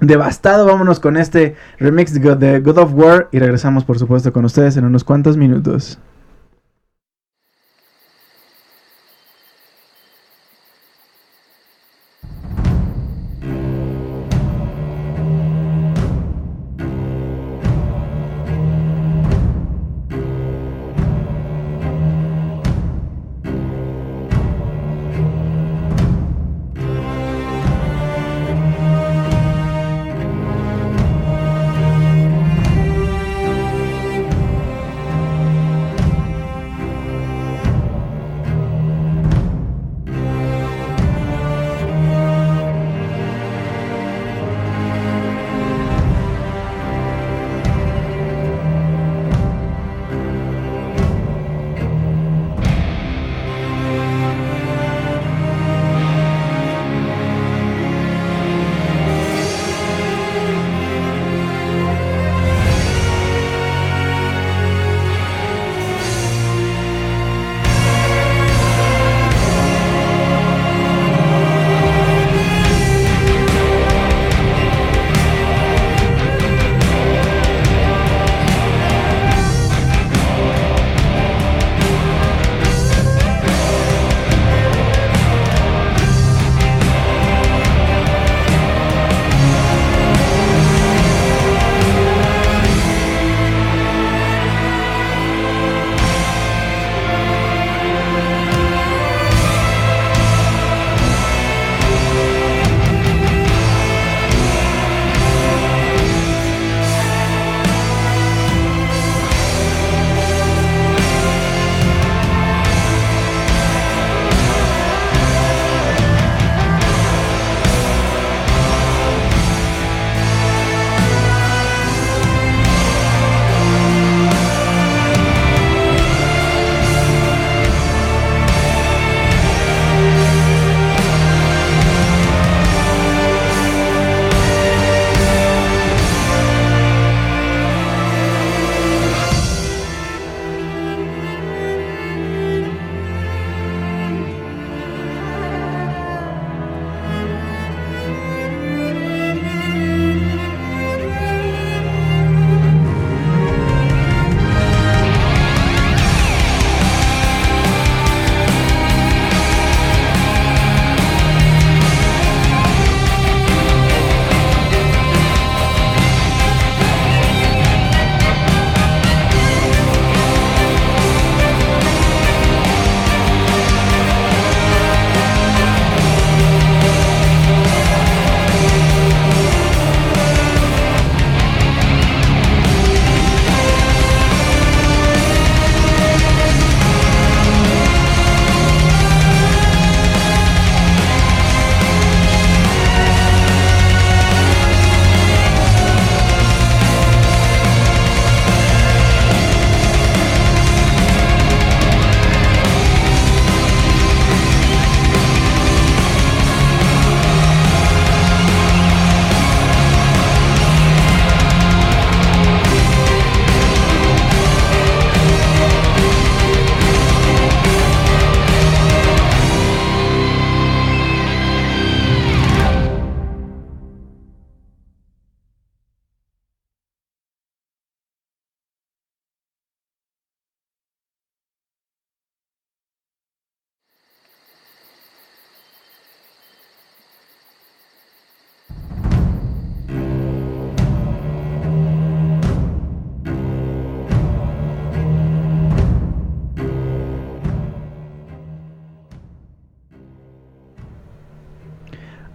devastado, vámonos con este remix de God, of War y regresamos por supuesto con ustedes en unos cuantos minutos.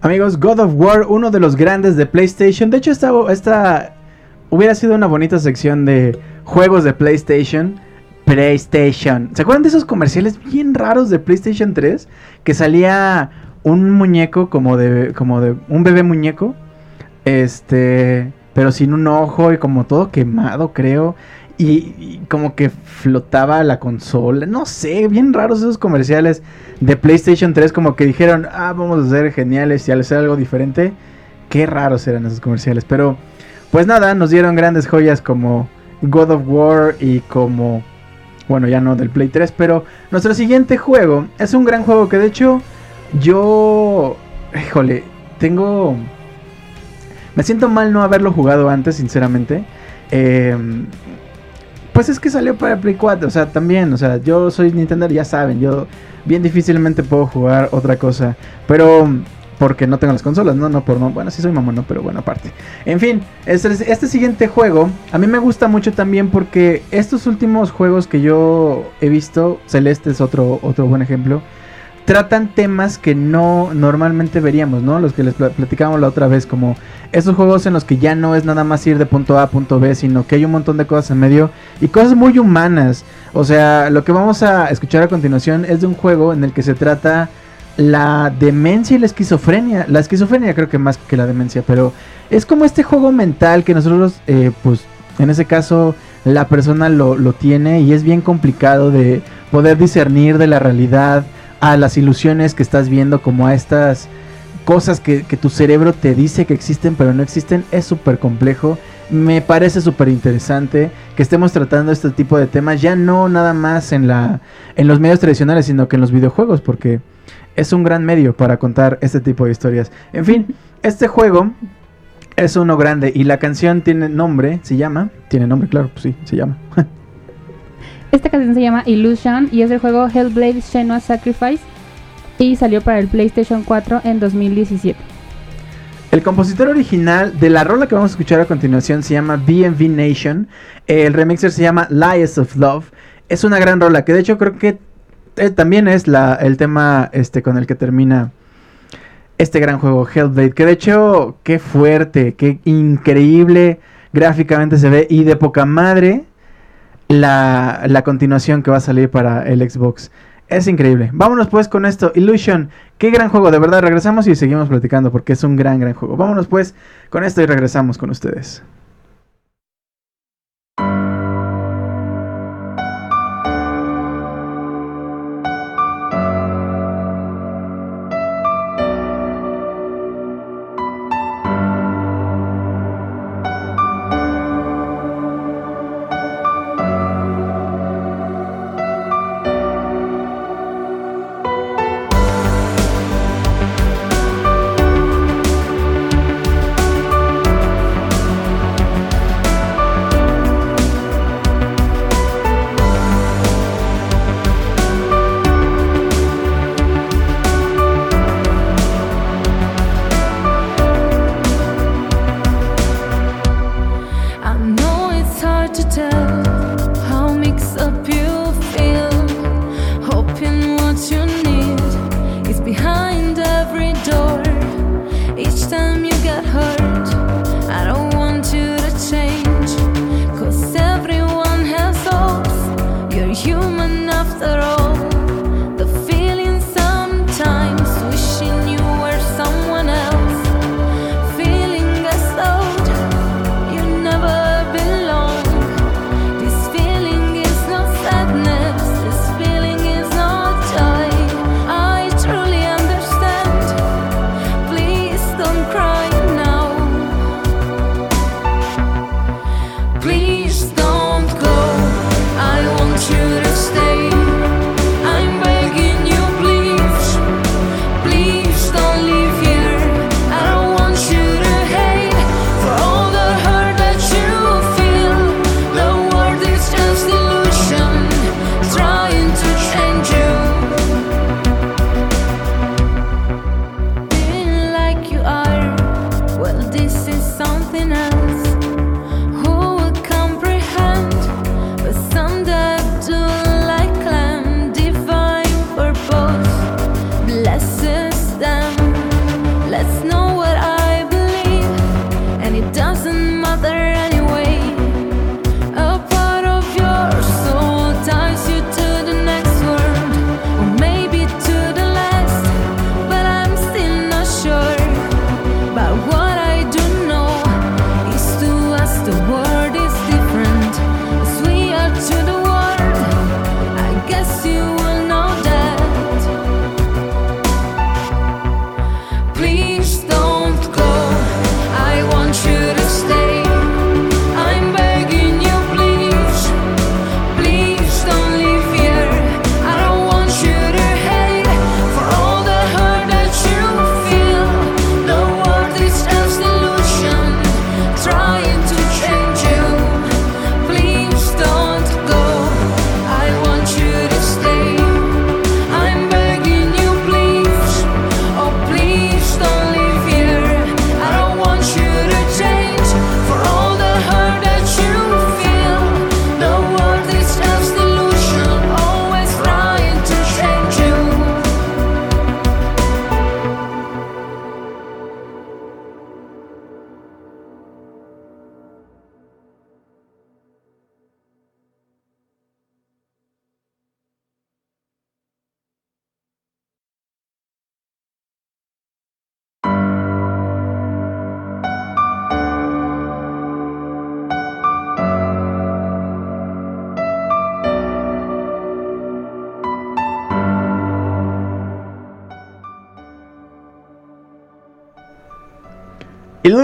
Amigos, God of War, uno de los grandes de PlayStation. De hecho, esta, esta hubiera sido una bonita sección de juegos de PlayStation. PlayStation. ¿Se acuerdan de esos comerciales bien raros de PlayStation 3? Que salía un muñeco como de. como de. un bebé muñeco. Este. Pero sin un ojo y como todo quemado, creo. Y, como que flotaba la consola. No sé, bien raros esos comerciales de PlayStation 3. Como que dijeron, ah, vamos a ser geniales y al hacer algo diferente. Qué raros eran esos comerciales. Pero, pues nada, nos dieron grandes joyas como God of War y como bueno, ya no del Play 3, pero nuestro siguiente juego es un gran juego que de hecho yo, híjole, tengo... Me siento mal no haberlo jugado antes, sinceramente. Eh, pues es que salió para Play 4, o sea, también, o sea, yo soy Nintendo, ya saben, yo bien difícilmente puedo jugar otra cosa, pero porque no tengo las consolas, no, no por no, bueno, sí soy mamón, no, pero bueno, aparte. En fin, este, este siguiente juego a mí me gusta mucho también porque estos últimos juegos que yo he visto, Celeste es otro otro buen ejemplo, tratan temas que no normalmente veríamos, ¿no? Los que les pla- platicábamos la otra vez, como esos juegos en los que ya no es nada más ir de punto A a punto B, sino que hay un montón de cosas en medio y cosas muy humanas. O sea, lo que vamos a escuchar a continuación es de un juego en el que se trata la demencia y la esquizofrenia. La esquizofrenia creo que más que la demencia, pero es como este juego mental que nosotros, eh, pues, en ese caso, la persona lo, lo tiene y es bien complicado de poder discernir de la realidad a las ilusiones que estás viendo, como a estas cosas que, que tu cerebro te dice que existen pero no existen. Es súper complejo. Me parece súper interesante que estemos tratando este tipo de temas, ya no nada más en, la, en los medios tradicionales, sino que en los videojuegos, porque es un gran medio para contar este tipo de historias. En fin, este juego es uno grande y la canción tiene nombre, se llama, tiene nombre, claro, pues sí, se llama. [laughs] Esta canción se llama Illusion y es del juego Hellblade Senua's Sacrifice y salió para el PlayStation 4 en 2017. El compositor original de la rola que vamos a escuchar a continuación se llama BMV Nation. El remixer se llama Lies of Love. Es una gran rola que de hecho creo que eh, también es el tema este, con el que termina este gran juego Hellblade. Que de hecho, qué fuerte, qué increíble gráficamente se ve y de poca madre la, la continuación que va a salir para el Xbox. Es increíble. Vámonos pues con esto. Illusion. Qué gran juego. De verdad, regresamos y seguimos platicando porque es un gran, gran juego. Vámonos pues con esto y regresamos con ustedes.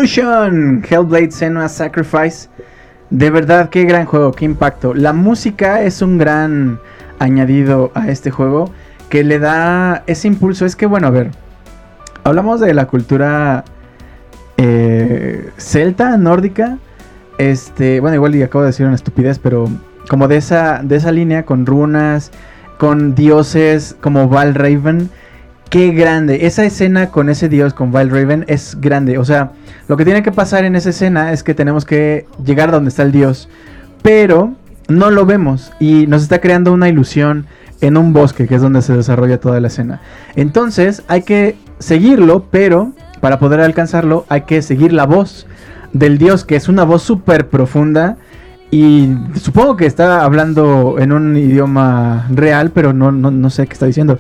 Hellblade Senua Sacrifice. De verdad, qué gran juego, qué impacto. La música es un gran añadido a este juego que le da ese impulso. Es que, bueno, a ver, hablamos de la cultura eh, celta, nórdica. Este, bueno, igual y acabo de decir una estupidez, pero como de esa, de esa línea con runas, con dioses como Valraven. Qué grande. Esa escena con ese dios, con Valraven, es grande. O sea, lo que tiene que pasar en esa escena es que tenemos que llegar donde está el dios. Pero no lo vemos. Y nos está creando una ilusión en un bosque, que es donde se desarrolla toda la escena. Entonces, hay que seguirlo, pero para poder alcanzarlo, hay que seguir la voz del dios, que es una voz súper profunda. Y supongo que está hablando en un idioma real, pero no, no, no sé qué está diciendo.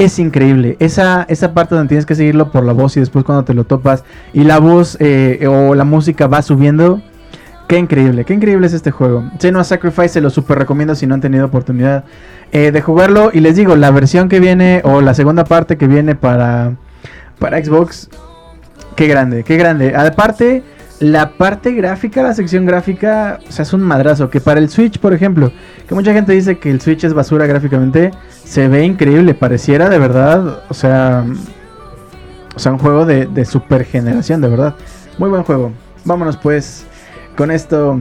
Es increíble. Esa, esa parte donde tienes que seguirlo por la voz y después cuando te lo topas y la voz eh, o la música va subiendo. Qué increíble, qué increíble es este juego. Senua Sacrifice se lo super recomiendo si no han tenido oportunidad eh, de jugarlo. Y les digo, la versión que viene o la segunda parte que viene para, para Xbox, qué grande, qué grande. Aparte, la parte gráfica, la sección gráfica, o sea, es un madrazo. Que para el Switch, por ejemplo, que mucha gente dice que el Switch es basura gráficamente, se ve increíble. Pareciera de verdad, o sea, o sea, un juego de, de super generación, de verdad. Muy buen juego. Vámonos pues con esto.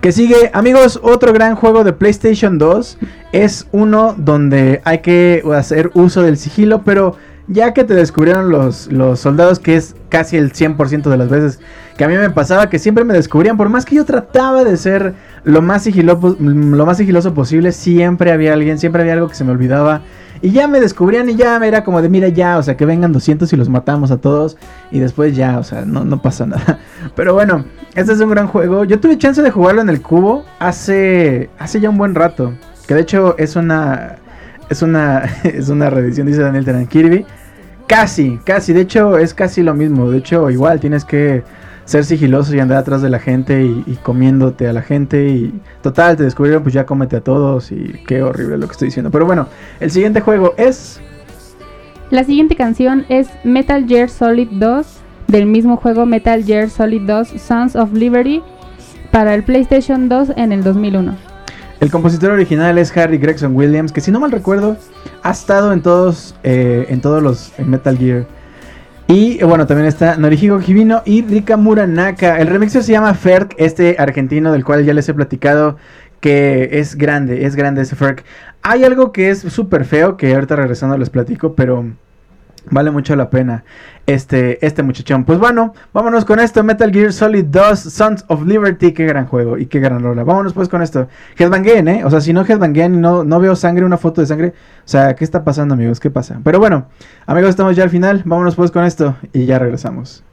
Que sigue, amigos, otro gran juego de PlayStation 2 es uno donde hay que hacer uso del sigilo, pero ya que te descubrieron los, los soldados, que es casi el 100% de las veces que a mí me pasaba, que siempre me descubrían, por más que yo trataba de ser lo más, sigilo, lo más sigiloso posible, siempre había alguien, siempre había algo que se me olvidaba. Y ya me descubrían y ya me era como de, mira ya, o sea, que vengan 200 y los matamos a todos. Y después ya, o sea, no, no pasa [laughs] nada. Pero bueno, este es un gran juego. Yo tuve chance de jugarlo en el cubo hace, hace ya un buen rato. Que de hecho es una, es una, [laughs] es una reedición, dice Daniel Teran Kirby. Casi, casi, de hecho es casi lo mismo. De hecho, igual tienes que ser sigiloso y andar atrás de la gente y, y, comiéndote a la gente y total te descubrieron pues ya cómete a todos y qué horrible lo que estoy diciendo pero bueno el siguiente juego es la siguiente canción es Metal Gear Solid 2 del mismo juego Metal Gear Solid 2 Sons of Liberty para el PlayStation 2 en el 2001 el compositor original es Harry Gregson Williams que si no mal recuerdo ha estado en todos eh, en todos los en Metal Gear y bueno, también está Norihiko Hibino y Rika Muranaka. El remixer se llama Ferk, este argentino del cual ya les he platicado que es grande, es grande ese Ferk. Hay algo que es súper feo que ahorita regresando les platico, pero vale mucho la pena este, este muchachón. Pues bueno, vámonos con esto. Metal Gear Solid 2 Sons of Liberty. Qué gran juego y qué gran rola. Vámonos pues con esto. Headbanguen, ¿eh? O sea, si no Headbanguen y no, no veo sangre, una foto de sangre. O sea, ¿qué está pasando, amigos? ¿Qué pasa? Pero bueno, amigos, estamos ya al final. Vámonos pues con esto y ya regresamos.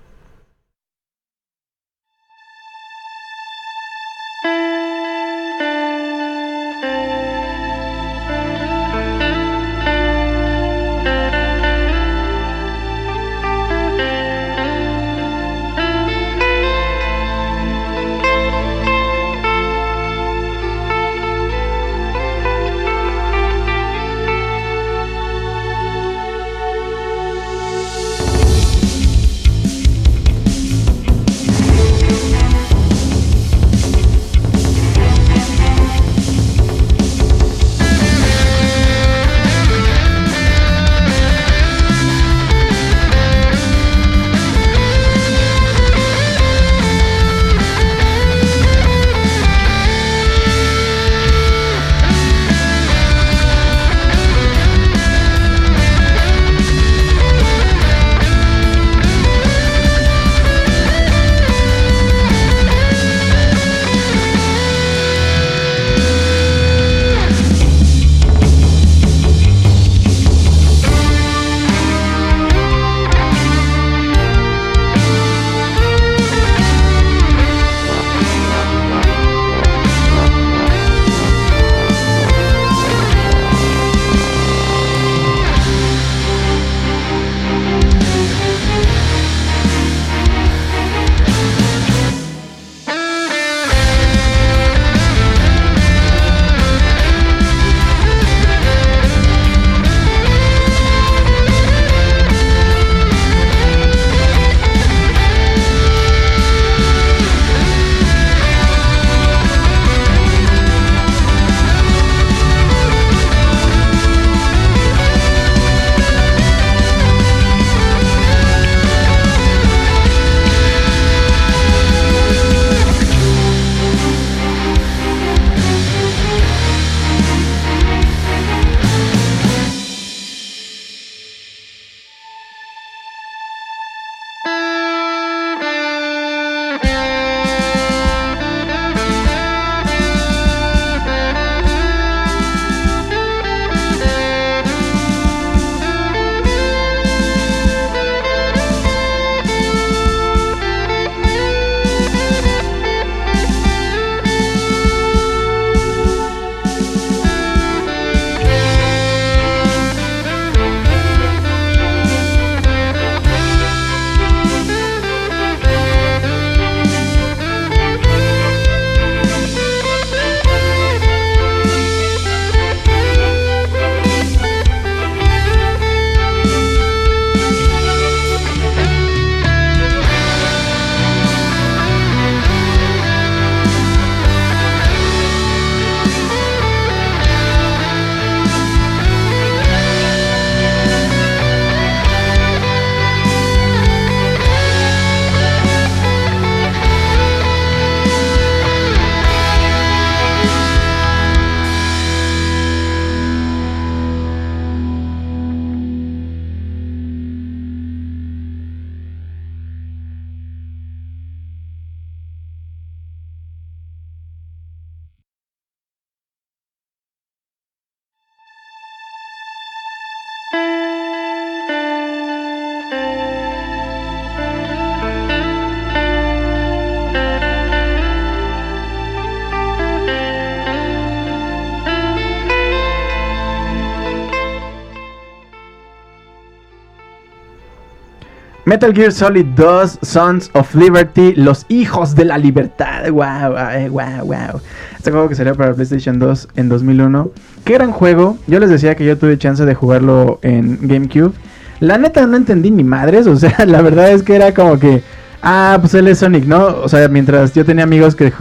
Metal Gear Solid 2, Sons of Liberty, Los Hijos de la Libertad. Wow, wow, wow. Este juego que salió para PlayStation 2 en 2001. Qué gran juego. Yo les decía que yo tuve chance de jugarlo en GameCube. La neta no entendí ni madres, [laughs] o sea, la verdad es que era como que, ah, pues él es Sonic, ¿no? O sea, mientras yo tenía amigos que,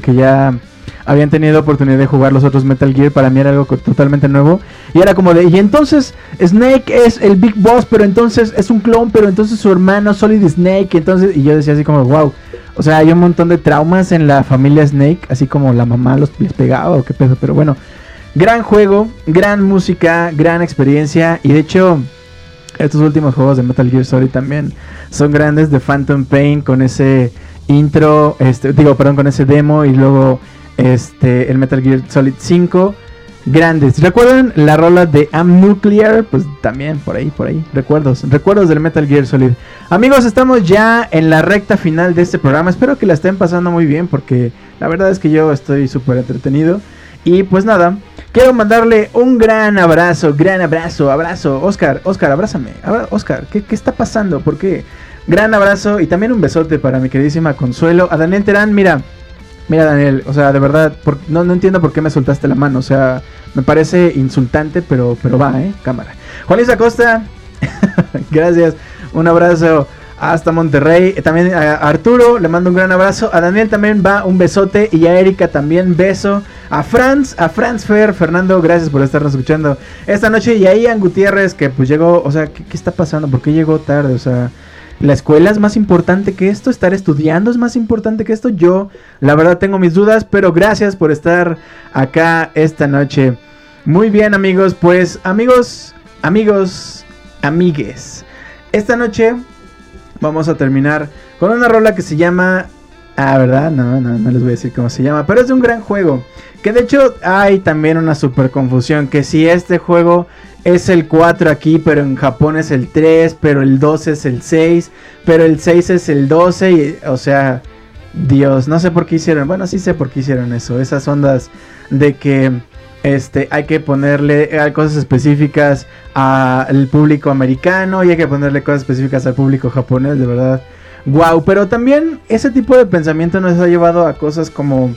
que ya habían tenido oportunidad de jugar los otros Metal Gear, para mí era algo totalmente nuevo. Y era como de, y entonces Snake es el Big Boss, pero entonces es un clon, pero entonces su hermano Solid Snake, entonces, y yo decía así como, wow. O sea, hay un montón de traumas en la familia Snake, así como la mamá los les pegaba o qué pedo, pero bueno. Gran juego, gran música, gran experiencia, y de hecho... Estos últimos juegos de Metal Gear Solid también son grandes de Phantom Pain con ese intro, este, digo, perdón, con ese demo y luego este el Metal Gear Solid 5 grandes. ¿Recuerdan la rola de Am Nuclear? Pues también por ahí, por ahí. Recuerdos, recuerdos del Metal Gear Solid. Amigos, estamos ya en la recta final de este programa. Espero que la estén pasando muy bien porque la verdad es que yo estoy súper entretenido. Y pues nada, quiero mandarle un gran abrazo, gran abrazo, abrazo. Oscar, Oscar, abrázame. Oscar, ¿qué, qué está pasando? ¿Por qué? Gran abrazo y también un besote para mi queridísima Consuelo. A Daniel Terán, mira, mira Daniel, o sea, de verdad, por- no, no entiendo por qué me soltaste la mano. O sea, me parece insultante, pero, pero va, ¿eh? Cámara. Juan Luis Acosta, [laughs] gracias. Un abrazo hasta Monterrey. También a Arturo le mando un gran abrazo. A Daniel también va un besote. Y a Erika también beso. A Franz, a Franz Fer, Fernando, gracias por estarnos escuchando esta noche. Y a Ian Gutiérrez, que pues llegó, o sea, ¿qué, qué está pasando? ¿Por qué llegó tarde? O sea, la escuela es más importante que esto, estar estudiando es más importante que esto. Yo, la verdad, tengo mis dudas, pero gracias por estar acá esta noche. Muy bien, amigos, pues, amigos, amigos, amigues. Esta noche vamos a terminar con una rola que se llama. Ah, ¿verdad? No, no, no les voy a decir cómo se llama, pero es de un gran juego. Que de hecho hay también una super confusión. Que si este juego es el 4 aquí, pero en Japón es el 3, pero el 2 es el 6, pero el 6 es el 12. Y, o sea, Dios, no sé por qué hicieron. Bueno, sí sé por qué hicieron eso. Esas ondas de que este, hay que ponerle cosas específicas al público americano y hay que ponerle cosas específicas al público japonés, de verdad. Wow, pero también ese tipo de pensamiento nos ha llevado a cosas como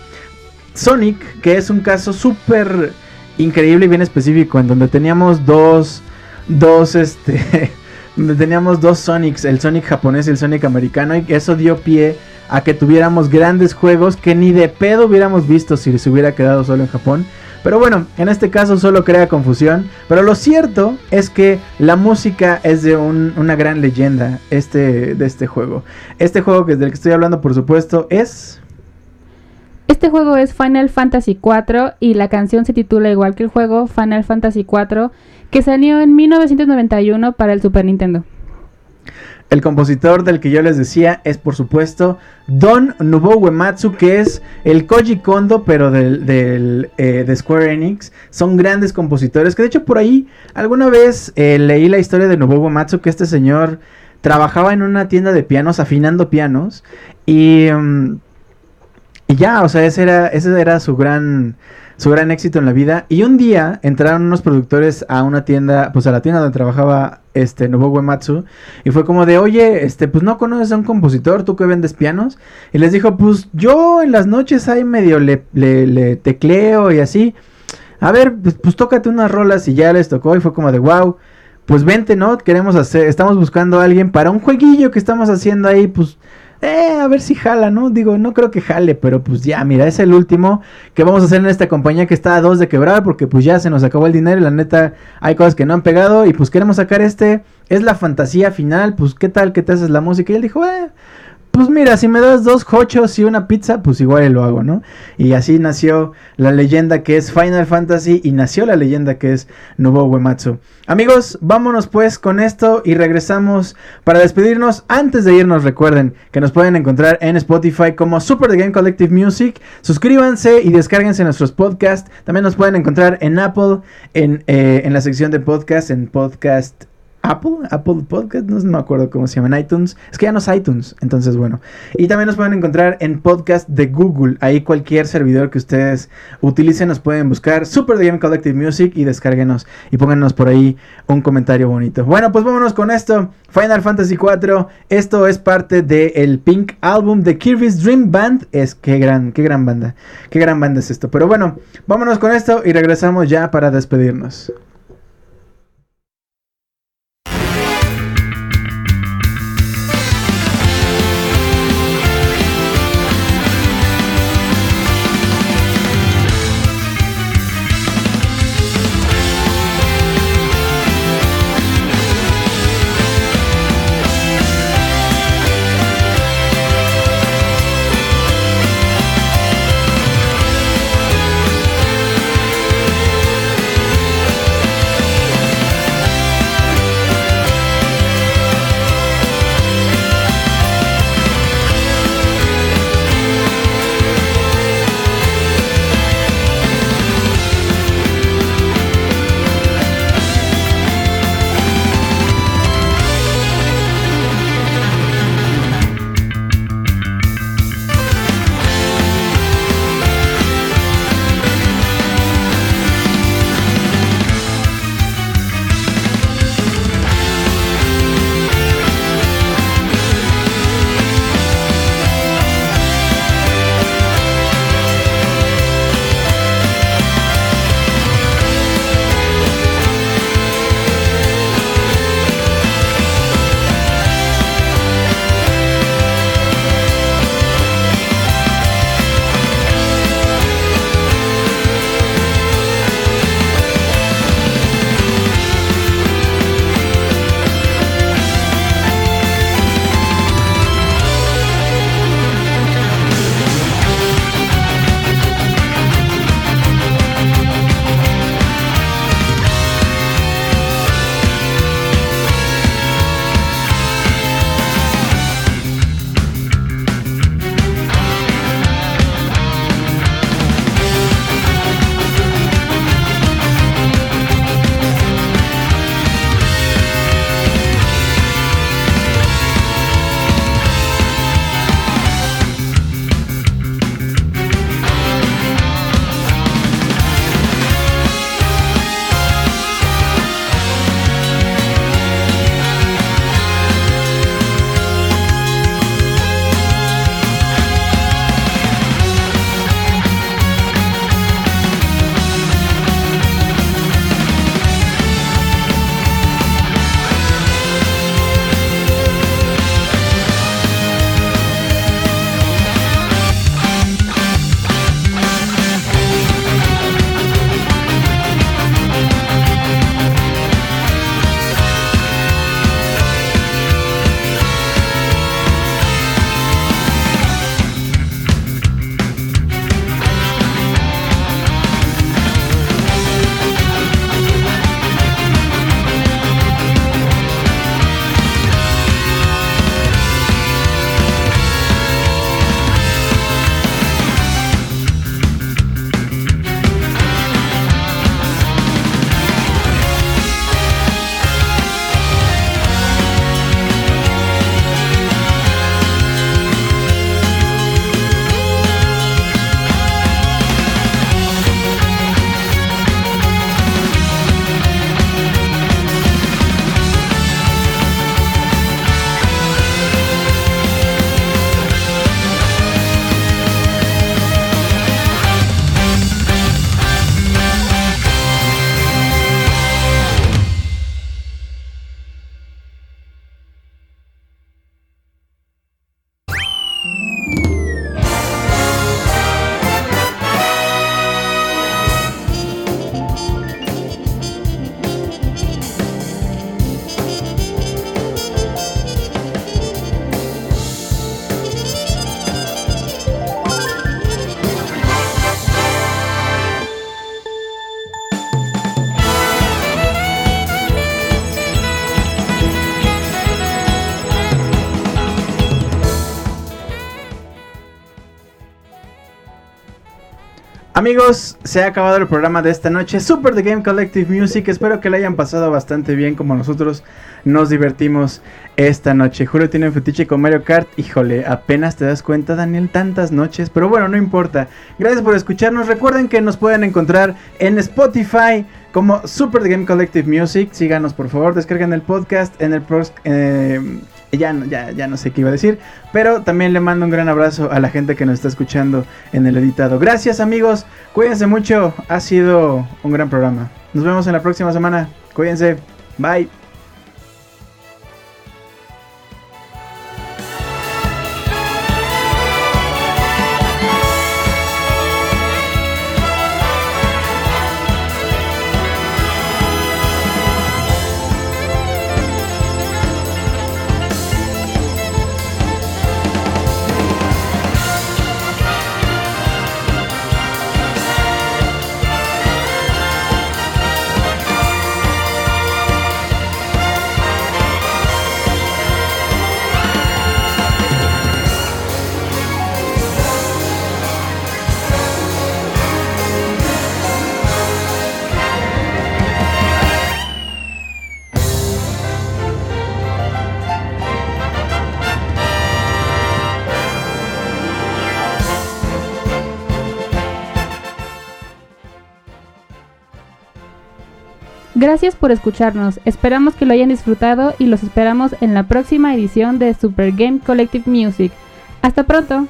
Sonic, que es un caso súper increíble y bien específico, en donde teníamos dos, dos, este, [laughs] teníamos dos Sonics, el Sonic japonés y el Sonic americano, y eso dio pie a que tuviéramos grandes juegos que ni de pedo hubiéramos visto si se hubiera quedado solo en Japón. Pero bueno, en este caso solo crea confusión. Pero lo cierto es que la música es de un- una gran leyenda este, de este juego. Este juego que del que estoy hablando, por supuesto, es... Este juego es Final Fantasy IV y la canción se titula igual que el juego Final Fantasy IV que salió en 1991 para el Super Nintendo. El compositor del que yo les decía es, por supuesto, Don Nobuo Uematsu, que es el Koji Kondo, pero del, eh, de Square Enix. Son grandes compositores, que de hecho por ahí alguna vez eh, leí la historia de Nobuo Uematsu, que este señor trabajaba en una tienda de pianos, afinando pianos, y, mm, y ya, o sea, ese era, ese era su gran su gran éxito en la vida. Y un día entraron unos productores a una tienda, pues a la tienda donde trabajaba este Nobuo Uematsu. Y fue como de, oye, este, pues no conoces a un compositor, tú que vendes pianos. Y les dijo, pues yo en las noches ahí medio le, le, le tecleo y así. A ver, pues, pues tócate unas rolas y ya les tocó. Y fue como de, wow, pues vente, ¿no? Queremos hacer, estamos buscando a alguien para un jueguillo que estamos haciendo ahí, pues eh, a ver si jala, ¿no? Digo, no creo que jale, pero pues ya, mira, es el último que vamos a hacer en esta compañía que está a dos de quebrar porque pues ya se nos acabó el dinero y la neta hay cosas que no han pegado y pues queremos sacar este, es la fantasía final, pues qué tal que te haces la música y él dijo, eh, pues mira, si me das dos hochos y una pizza, pues igual lo hago, ¿no? Y así nació la leyenda que es Final Fantasy y nació la leyenda que es Nobuo Uematsu. Amigos, vámonos pues con esto y regresamos para despedirnos. Antes de irnos, recuerden que nos pueden encontrar en Spotify como Super The Game Collective Music. Suscríbanse y descárguense nuestros podcasts. También nos pueden encontrar en Apple, en, eh, en la sección de podcast, en podcast Apple, Apple Podcast, no me acuerdo cómo se llama, iTunes. Es que ya no es iTunes, entonces bueno. Y también nos pueden encontrar en podcast de Google. Ahí cualquier servidor que ustedes utilicen nos pueden buscar. Super The Game Collective Music y descárguenos y pónganos por ahí un comentario bonito. Bueno, pues vámonos con esto. Final Fantasy 4. Esto es parte del Pink Album de Kirby's Dream Band. Es qué gran, qué gran banda. Qué gran banda es esto. Pero bueno, vámonos con esto y regresamos ya para despedirnos. Amigos, se ha acabado el programa de esta noche. Super The Game Collective Music. Espero que le hayan pasado bastante bien como nosotros nos divertimos esta noche. Julio tiene un fetiche con Mario Kart. Híjole, apenas te das cuenta, Daniel, tantas noches. Pero bueno, no importa. Gracias por escucharnos. Recuerden que nos pueden encontrar en Spotify como Super The Game Collective Music. Síganos, por favor. Descarguen el podcast en el... eh, ya, ya, ya no sé qué iba a decir. Pero también le mando un gran abrazo a la gente que nos está escuchando en el editado. Gracias amigos, cuídense mucho, ha sido un gran programa. Nos vemos en la próxima semana, cuídense, bye. Gracias por escucharnos. Esperamos que lo hayan disfrutado y los esperamos en la próxima edición de Super Game Collective Music. Hasta pronto.